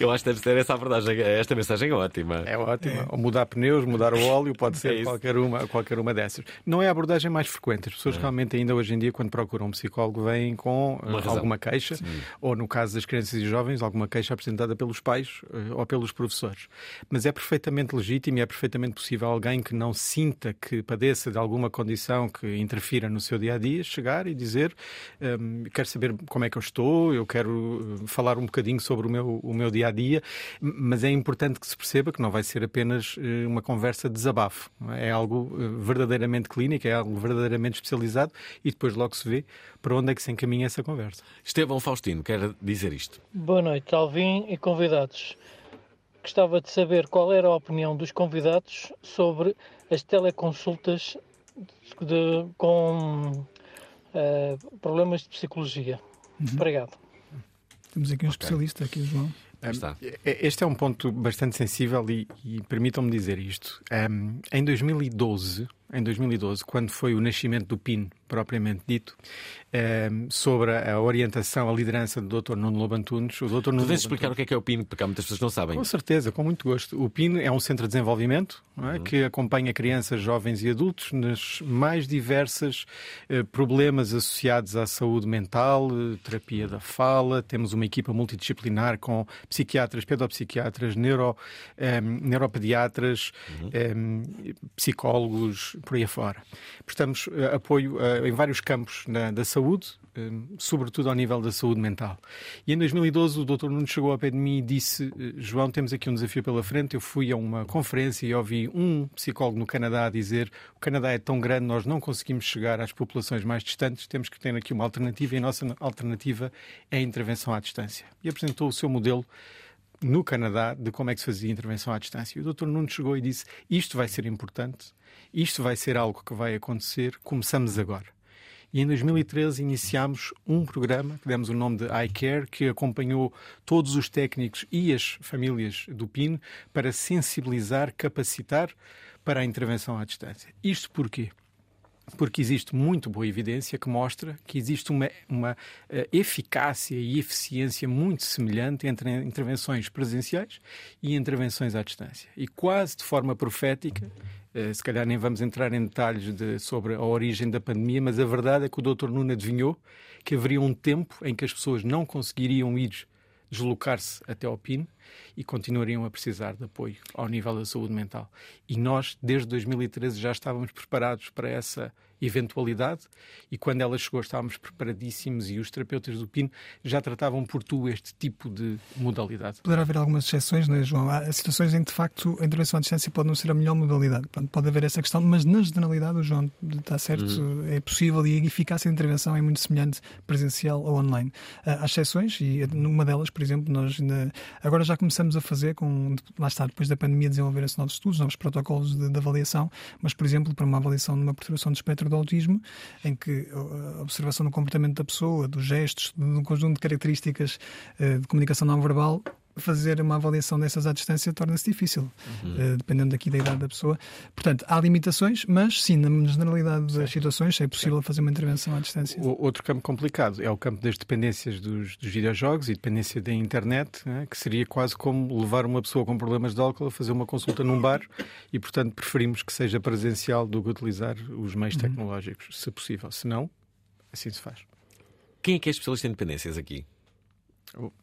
Eu acho que deve ser essa abordagem. Esta mensagem é ótima. É ótima. Ou mudar pneus, mudar o óleo, pode ser é qualquer, uma, qualquer uma dessas. Não é a abordagem mais frequente. As pessoas é. realmente, ainda hoje em dia, quando procuram um psicólogo, vêm com uh, alguma queixa, Sim. ou no caso das crianças e jovens, alguma queixa apresentada pelos pais uh, ou pelos professores. Mas é perfeitamente legítimo e é perfeitamente possível alguém que não sinta que padeça de alguma condição que interfira no seu dia a dia chegar e dizer: um, Quero saber como é que eu estou, eu quero uh, falar um bocadinho sobre o meu, o meu dia a dia, mas é importante que se perceba que não vai ser apenas uh, uma conversa de desabafo. É algo uh, verdadeiramente clínico, é algo verdadeiramente especializado e depois logo se vê para onde é que se encaminha essa conversa. Estevão Faustino quer dizer isto. Boa noite, Alvin e convidados. Gostava de saber qual era a opinião dos convidados sobre as teleconsultas de, com uh, problemas de psicologia. Uhum. Obrigado. Temos aqui um okay. especialista, aqui, João. Está. Este é um ponto bastante sensível e, e permitam-me dizer isto. Um, em 2012, em 2012, quando foi o nascimento do PIN, propriamente dito, eh, sobre a orientação, a liderança do Dr. Nuno Lobantunes. O Dr. Nuno Podes explicar o que é, que é o PIN, porque há muitas pessoas que não sabem. Com certeza, com muito gosto. O PIN é um centro de desenvolvimento é? uhum. que acompanha crianças, jovens e adultos nas mais diversas eh, problemas associados à saúde mental, terapia da fala. Temos uma equipa multidisciplinar com psiquiatras, pedopsiquiatras, neuro, eh, neuropediatras, uhum. psicólogos, por aí afora. Prestamos uh, apoio uh, em vários campos na, da saúde, uh, sobretudo ao nível da saúde mental. E em 2012 o Dr. Nuno chegou ao pé de mim e disse: João, temos aqui um desafio pela frente. Eu fui a uma conferência e ouvi um psicólogo no Canadá dizer: o Canadá é tão grande, nós não conseguimos chegar às populações mais distantes, temos que ter aqui uma alternativa e a nossa alternativa é a intervenção à distância. E apresentou o seu modelo no Canadá de como é que se fazia intervenção à distância. E o Dr. Nuno chegou e disse: Isto vai ser importante, isto vai ser algo que vai acontecer, começamos agora. E em 2013 iniciámos um programa que demos o nome de iCare, que acompanhou todos os técnicos e as famílias do PIN para sensibilizar, capacitar para a intervenção à distância. Isto porquê? Porque existe muito boa evidência que mostra que existe uma, uma uh, eficácia e eficiência muito semelhante entre intervenções presenciais e intervenções à distância. E quase de forma profética, uh, se calhar nem vamos entrar em detalhes de, sobre a origem da pandemia, mas a verdade é que o Dr. Nuno adivinhou que haveria um tempo em que as pessoas não conseguiriam ir deslocar-se até ao PIN e continuariam a precisar de apoio ao nível da saúde mental. E nós, desde 2013, já estávamos preparados para essa eventualidade e quando ela chegou estávamos preparadíssimos e os terapeutas do PIN já tratavam por tu este tipo de modalidade. Poderá haver algumas exceções, não é, João? Há situações em que, de facto, a intervenção à distância pode não ser a melhor modalidade. Portanto, pode haver essa questão, mas na generalidade, o João está certo, uhum. é possível e a eficácia da intervenção é muito semelhante presencial ou online. Há exceções e numa delas, por exemplo, nós ainda, agora já começamos a fazer, com, lá está, depois da pandemia, desenvolver-se novos estudos, novos protocolos de, de avaliação, mas, por exemplo, para uma avaliação de uma perturbação de espectro do autismo, em que a observação do comportamento da pessoa, dos gestos, de um conjunto de características eh, de comunicação não verbal fazer uma avaliação dessas à distância torna-se difícil, uhum. uh, dependendo daqui da idade da pessoa. Portanto, há limitações, mas sim, na generalidade das situações é possível fazer uma intervenção à distância. O outro campo complicado é o campo das dependências dos, dos videojogos e dependência da internet, né, que seria quase como levar uma pessoa com problemas de álcool a fazer uma consulta num bar e, portanto, preferimos que seja presencial do que utilizar os meios uhum. tecnológicos, se possível. Se não, assim se faz. Quem é que é especialista em dependências aqui?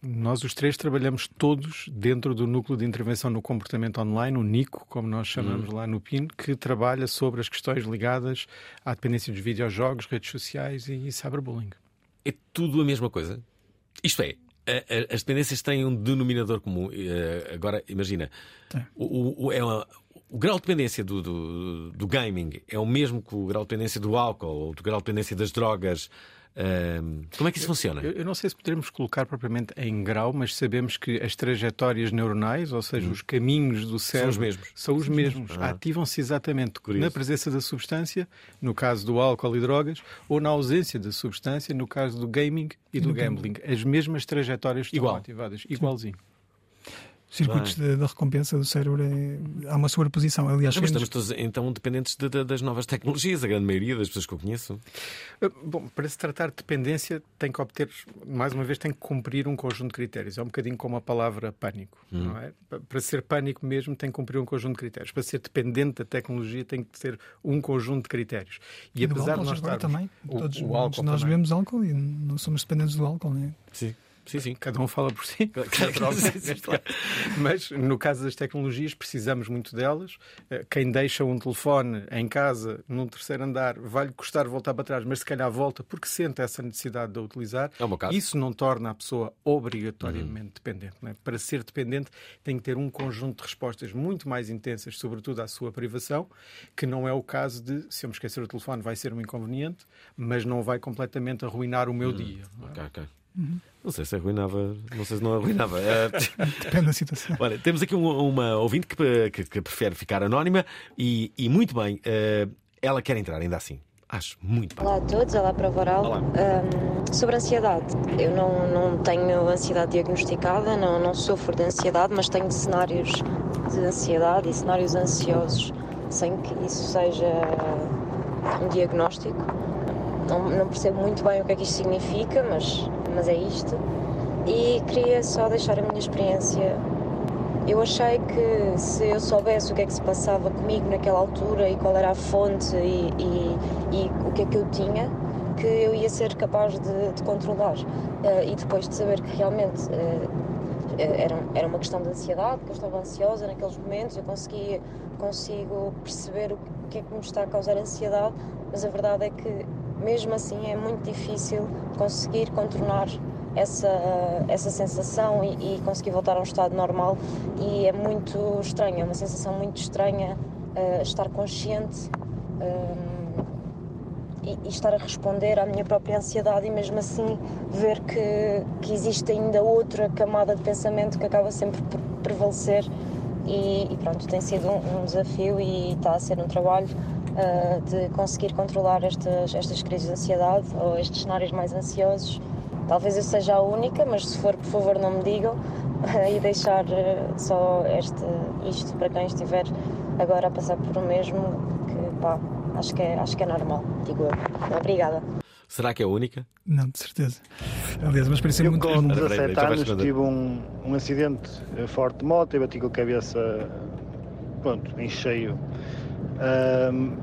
Nós os três trabalhamos todos dentro do núcleo de intervenção no comportamento online, o NICO, como nós chamamos hum. lá no PIN, que trabalha sobre as questões ligadas à dependência dos videojogos, redes sociais e cyberbullying. É tudo a mesma coisa? Isto é, as dependências têm um denominador comum. Eh, agora, imagina, o, o, é uma, o grau de dependência do, do, do, gaming é o mesmo que o grau de dependência do álcool ou do grau de dependência das drogas como é que isso funciona? Eu, eu, não sei se poderemos colocar propriamente em grau, mas sabemos que as trajetórias neuronais, ou seja, hum. os caminhos do cérebro, são os mesmos. São os mesmos. Ah. Ativam-se exatamente na presença da substância, no caso do álcool e drogas, ou na ausência da substância, no caso do gaming e do, do gambling. As mesmas trajetórias estão Igual. ativadas, igualzinho circuitos da recompensa do cérebro é, há uma sobreposição. Aliás, mas estamos todos então dependentes de, de, das novas tecnologias, a grande maioria das pessoas que eu conheço. Uh, bom, para se tratar de dependência, tem que obter, mais uma vez, tem que cumprir um conjunto de critérios. É um bocadinho como a palavra pânico. Hum. Não é? Para ser pânico mesmo, tem que cumprir um conjunto de critérios. Para ser dependente da tecnologia, tem que ter um conjunto de critérios. E, e apesar de nós estarmos, também, o, todos, o álcool nós também. bebemos álcool e não somos dependentes do álcool, não é? Sim. Sim, sim. Cada um fala por si. Mas no caso das tecnologias, precisamos muito delas. Eh, quem deixa um telefone em casa, num terceiro andar, vai-lhe custar voltar para trás, mas se calhar volta porque sente essa necessidade de a utilizar. É. Isso não torna a pessoa obrigatoriamente uhum. dependente. É? Para ser dependente, tem que ter um conjunto de respostas muito mais intensas, sobretudo à sua privação, que não é o caso de, se eu me esquecer o telefone, vai ser um inconveniente, mas não vai completamente arruinar o meu uhum. dia. É? Ok, ok. Uhum. Não sei se arruinava, não sei se não arruinava. É... Depende da situação. Olha, temos aqui uma, uma ouvinte que, que, que, prefere ficar anónima e, e muito bem, uh, ela quer entrar ainda assim. Acho muito bem. Olá a todos, olá para o Voral. Olá. Um, sobre ansiedade, eu não, não tenho ansiedade diagnosticada, não, não sofro de ansiedade, mas tenho cenários de ansiedade e cenários ansiosos sem que isso seja um diagnóstico. Não, não percebo muito bem o que é que isto significa, mas, mas é isto. E queria só deixar a minha experiência. Eu achei que se eu soubesse o que é que se passava comigo naquela altura e qual era a fonte e, e, e o que é que eu tinha, que eu ia ser capaz de, de controlar. Uh, e depois de saber que realmente uh, era, era uma questão de ansiedade, que eu estava ansiosa naqueles momentos, eu consegui, consigo perceber o que é que me está a causar ansiedade, mas a verdade é que mesmo assim é muito difícil conseguir contornar essa, essa sensação e, e, conseguir voltar a um estado normal. E é muito estranho, é uma sensação muito estranha uh, estar consciente uh, e, e, estar a responder à minha própria ansiedade e mesmo assim ver que, que existe ainda outra camada de pensamento que acaba sempre por prevalecer. E, e pronto, tem sido um, um, desafio e está a ser um trabalho uh, de conseguir controlar estas, estas crises de ansiedade ou estes cenários mais ansiosos Talvez eu seja a única, mas se for, por favor, não me digam e deixar eh, só este, isto para quem estiver agora a passar por o mesmo, que pá, acho que é, acho que é normal, digo eu. Obrigada. Será que é a única? Não, de certeza. Aliás, uma experiência eu, muito com 17 anos tive um, um acidente eh, forte de moto e bati com a cabeça pronto, em cheio.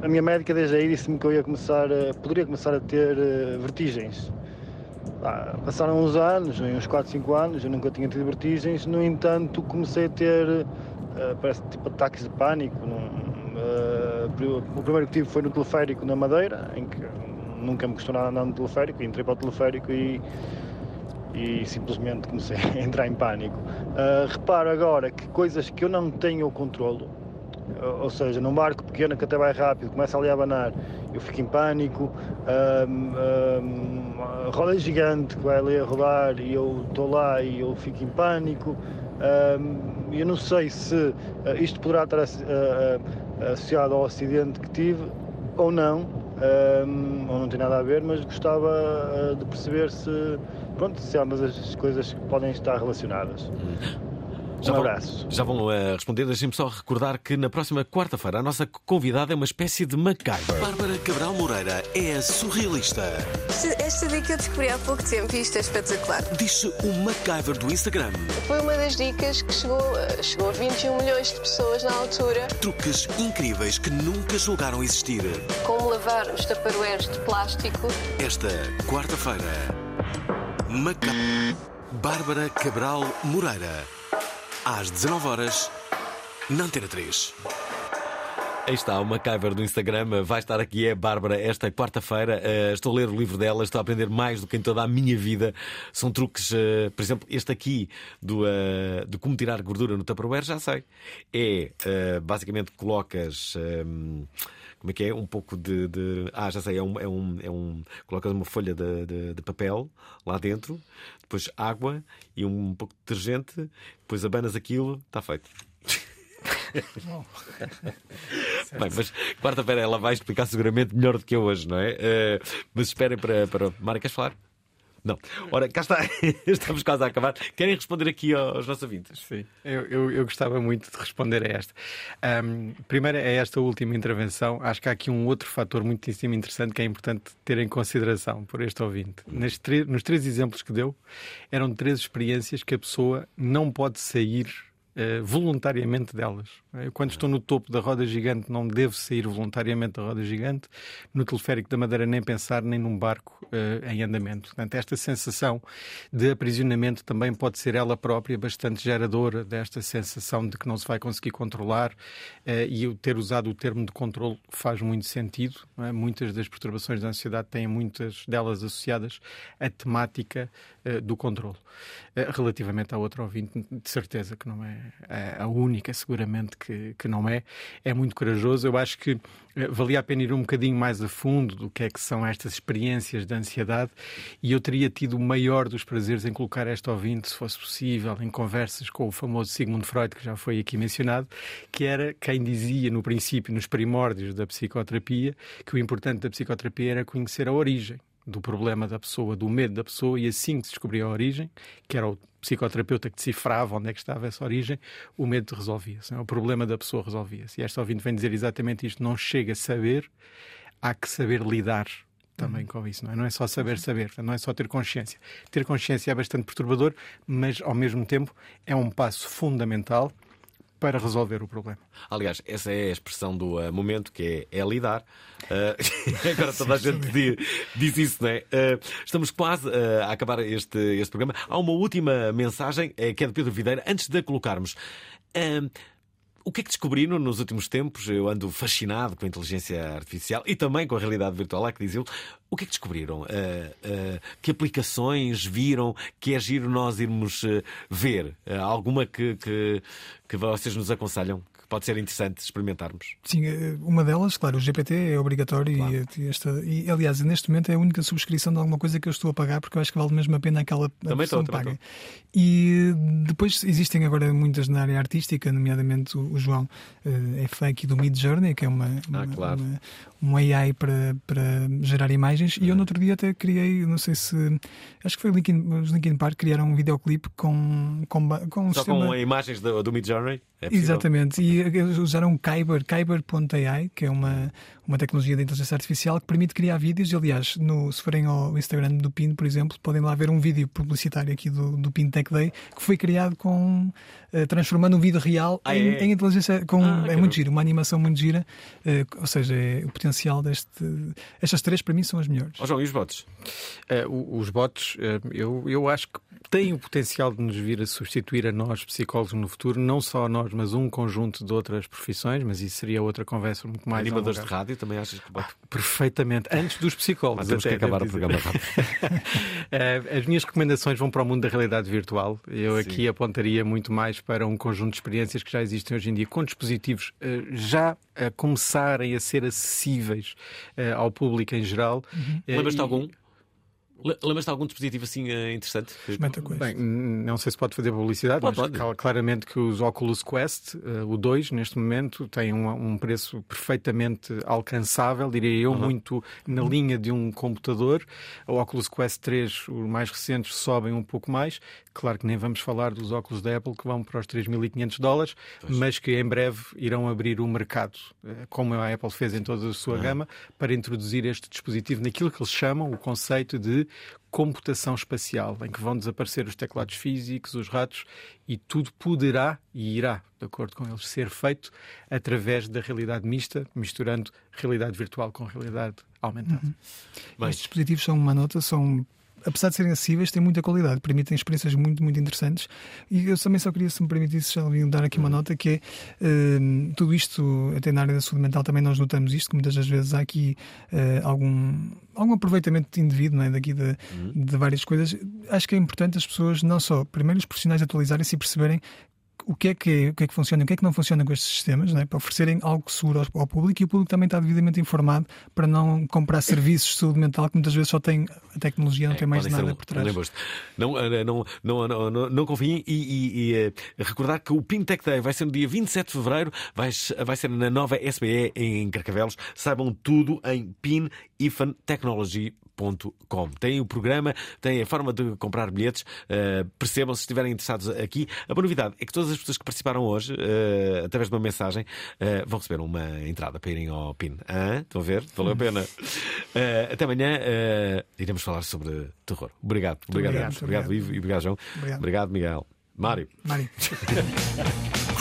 A minha médica desde aí disse-me que eu ia começar a, poderia começar a ter uh, vertigens passaram uns anos, uns 4, 5 anos, eu nunca tinha tido vertigens, no entanto comecei a ter, uh, parece tipo ataques de pânico. uh, o primeiro que tive foi no teleférico na Madeira, em que nunca me custou nada andar no teleférico, entrei para o teleférico e, e simplesmente comecei a entrar em pânico. Uh, reparo agora que coisas que eu não tenho o controlo, ou seja, num barco pequeno que até vai rápido, começa ali a abanar, eu fico em pânico, um, um, roda gigante que vai ali a rodar e eu estou lá e eu fico em pânico. Um, eu não sei se uh, isto poderá estar uh, uh, associado ao acidente que tive ou não, ou não tem nada a ver, mas gostava de perceber se, pronto, se ambas as coisas podem estar relacionadas. Já um vão, abraço. Já vão uh, responder. Deixem-me só recordar que na próxima quarta-feira a nossa convidada é uma espécie de MacGyver. Bárbara Cabral Moreira é a surrealista. Esta dica eu descobri há pouco tempo e isto é espetacular. Diz-se o MacGyver do Instagram. Foi uma das dicas que chegou, eh, chegou a 21 milhões de pessoas na altura. Truques incríveis que nunca julgaram existir. Como lavar os taparoeiros de plástico. Esta quarta-feira, Maca... Bárbara Cabral Moreira às 19 horas na Antena 3. Aí está, o MacGyver do Instagram vai estar aqui, é Bárbara, esta quarta-feira. Uh, estou a ler o livro dela, estou a aprender mais do que em toda a minha vida. São truques, uh, por exemplo, este aqui do, uh, de como tirar gordura no Tupperware, já sei. É, basicamente, colocas. Um, como é que é? Um pouco de. de... Ah, já sei, é um. É um, é um... Colocas uma folha de, de, de, papel lá dentro, depois água e um pouco de detergente, depois abanas aquilo, está feito. Bem, mas quarta-feira ela vai explicar seguramente melhor do que eu hoje, não é? Uh, mas esperem para. para... Mara, queres falar? Não. Ora, cá está. Estamos quase a acabar. Querem responder aqui aos nossos ouvintes? Sim. Eu, eu, eu gostava muito de responder a esta. Um, primeiro, é esta última intervenção. Acho que há aqui um outro fator muitíssimo interessante que é importante ter em consideração por este ouvinte. Nos, nos três exemplos que deu, eram três experiências que a pessoa não pode sair uh, voluntariamente delas. Eu, quando estou no topo da roda gigante, não devo sair voluntariamente da roda gigante. No teleférico da Madeira, nem pensar, nem num barco uh, em andamento. Portanto, esta sensação de aprisionamento também pode ser ela própria bastante geradora desta sensação de que não se vai conseguir controlar. Uh, e eu ter usado o termo de controle faz muito sentido. É? Muitas das perturbações da ansiedade têm muitas delas associadas à temática do controle. relativamente à outra ouvinte, de certeza que não é a única, seguramente que, que não é. É muito corajoso. Eu acho que eh, valia a pena ir um bocadinho mais a fundo do que é que são estas experiências de ansiedade e eu teria tido o maior dos prazeres em colocar esta ouvinte, se fosse possível, em conversas com o famoso Sigmund Freud, que já foi aqui mencionado, que era quem dizia no princípio, nos primórdios da psicoterapia, que o importante da psicoterapia era conhecer a origem do problema da pessoa, do medo da pessoa, e assim que se descobria a origem, que era o psicoterapeuta que decifrava onde é que estava essa origem, o medo resolvia-se, é? o problema da pessoa resolvia-se. E esta ouvinte vem dizer exatamente isto: não chega a saber, há que saber lidar também uhum. com isso, não é? Não é só saber saber, não é só ter consciência. Ter consciência é bastante perturbador, mas ao mesmo tempo é um passo fundamental para resolver o problema. Aliás, essa é a expressão do uh, momento, que é, é lidar. Uh, agora toda a gente diz, diz isso, não é? Uh, estamos quase a acabar este, este programa. Há uma última mensagem, que é de Pedro Videira, antes de a colocarmos. O que é que descobriram nos últimos tempos? Eu ando fascinado com a inteligência artificial e também com a realidade virtual, é que diz ele. O que é que descobriram? Uh, uh, que aplicações viram que é giro nós irmos uh, ver? alguma que, que, que vocês nos aconselham? Pode ser interessante experimentarmos. Sim, eh, uma delas, claro, o GPT é obrigatório claro. e, esta, e, aliás, neste momento é a única subscrição de alguma coisa que eu estou a pagar porque eu acho que vale mesmo a pena aquela também estou, paga. Estou. E depois existem agora muitas na área artística, nomeadamente o, o João é fã aqui do Mid Journey, que é uma, uma, ah, claro. uma um AI para, para gerar imagens. E eu no outro dia até criei, não sei se. Acho que foi Linkin, os Linkin Park criaram um videoclipe com, com, com um Só sistema... com imagens do, do Mid Journey? É Exatamente. E usaram Kyber, Kyber.ai, que é uma, uma tecnologia de inteligência artificial que permite criar vídeos. E, aliás, no, se forem ao Instagram do PIN, por exemplo, podem lá ver um vídeo publicitário aqui do, do PIN Tech Day que foi criado com uh, transformando um vídeo real ah, em, é? em, inteligência. Com, ah, é muito giro, uma animação muito gira. Uh, ou seja, é o potencial deste. Estas três, para mim, são as melhores. Oh, João, e os bots? Uh, os bots, eu, eu acho que têm o potencial de nos vir a substituir a nós, psicólogos, no futuro, não só a nós, mas um conjunto de outras profissões, mas isso seria outra conversa muito mais. Animadores de rádio também achas que ah, Perfeitamente, antes dos psicólogos. Mas temos até, que acabar o programa rápido. Eh, as minhas recomendações vão para o mundo da realidade virtual. Eu Sim. aqui apontaria muito mais para um conjunto de experiências que já existem hoje em dia, com dispositivos uh, já a começarem a ser acessíveis uh, ao público em geral. Uhum. Uh, Lembras-te algum? Lembras-te de algum dispositivo assim uh, interessante? Bem, não sei se pode fazer publicidade, pode, mas pode. claramente que os Oculus Quest, uh, o 2, neste momento, têm um, um, preço perfeitamente alcançável, diria eu, uhum. muito na linha de um computador. O Oculus Quest 3, os mais recentes, sobem um pouco mais. Claro que nem vamos falar dos óculos da Apple que vão para os 3.500 dólares, pois. mas que em breve irão abrir o mercado, uh, como a Apple fez em toda a sua uhum. gama, para introduzir este dispositivo naquilo que eles chamam o conceito de computação espacial, em que vão desaparecer os teclados físicos, os ratos, e tudo poderá e irá, de acordo com eles, ser feito através da realidade mista, misturando realidade virtual com realidade aumentada. Uhum. Estes dispositivos são uma nota, são apesar de serem acessíveis, têm muita qualidade, permitem experiências muito, muito interessantes. E eu também só queria, se me permitisse, dar aqui uma nota que é uh, tudo isto, até na área da saúde mental também nós notamos isto, que muitas das vezes há aqui uh, algum, algum aproveitamento indevido não é? daqui de, uhum. de várias coisas. Acho que é importante as pessoas, não só, primeiro os profissionais atualizarem-se e perceberem o que, é que, o que é que funciona e o que é que não funciona com estes sistemas, né? para oferecerem algo seguro ao, ao, público e o público também está devidamente informado para não comprar serviços de saúde mental que mutas vezes só tem a tecnologia, não é, tem mais nada por trás. Não, eh, não, não, não, não, não confiem e, e, e, eh, recordar que o Pintech Day vai ser no dia 27 de fevereiro, vai, vai ser na nova SBE em Carcavelos. Saibam tudo em pinifantechnology.com Com. Tem o programa, tem a forma de comprar bilhetes. Uh, percebam se estiverem interessados aqui. A boa novidade é que todas as pessoas que participaram hoje, uh, através de uma mensagem, uh, vão receber uma entrada para irem ao PIN. Ah, estão a ver? Valeu a pena. até amanhã iremos falar sobre terror. Obrigado. Obrigado, obrigado, obrigado, Ivo e obrigado, João. Obrigado, obrigado Miguel. Mário. Mário.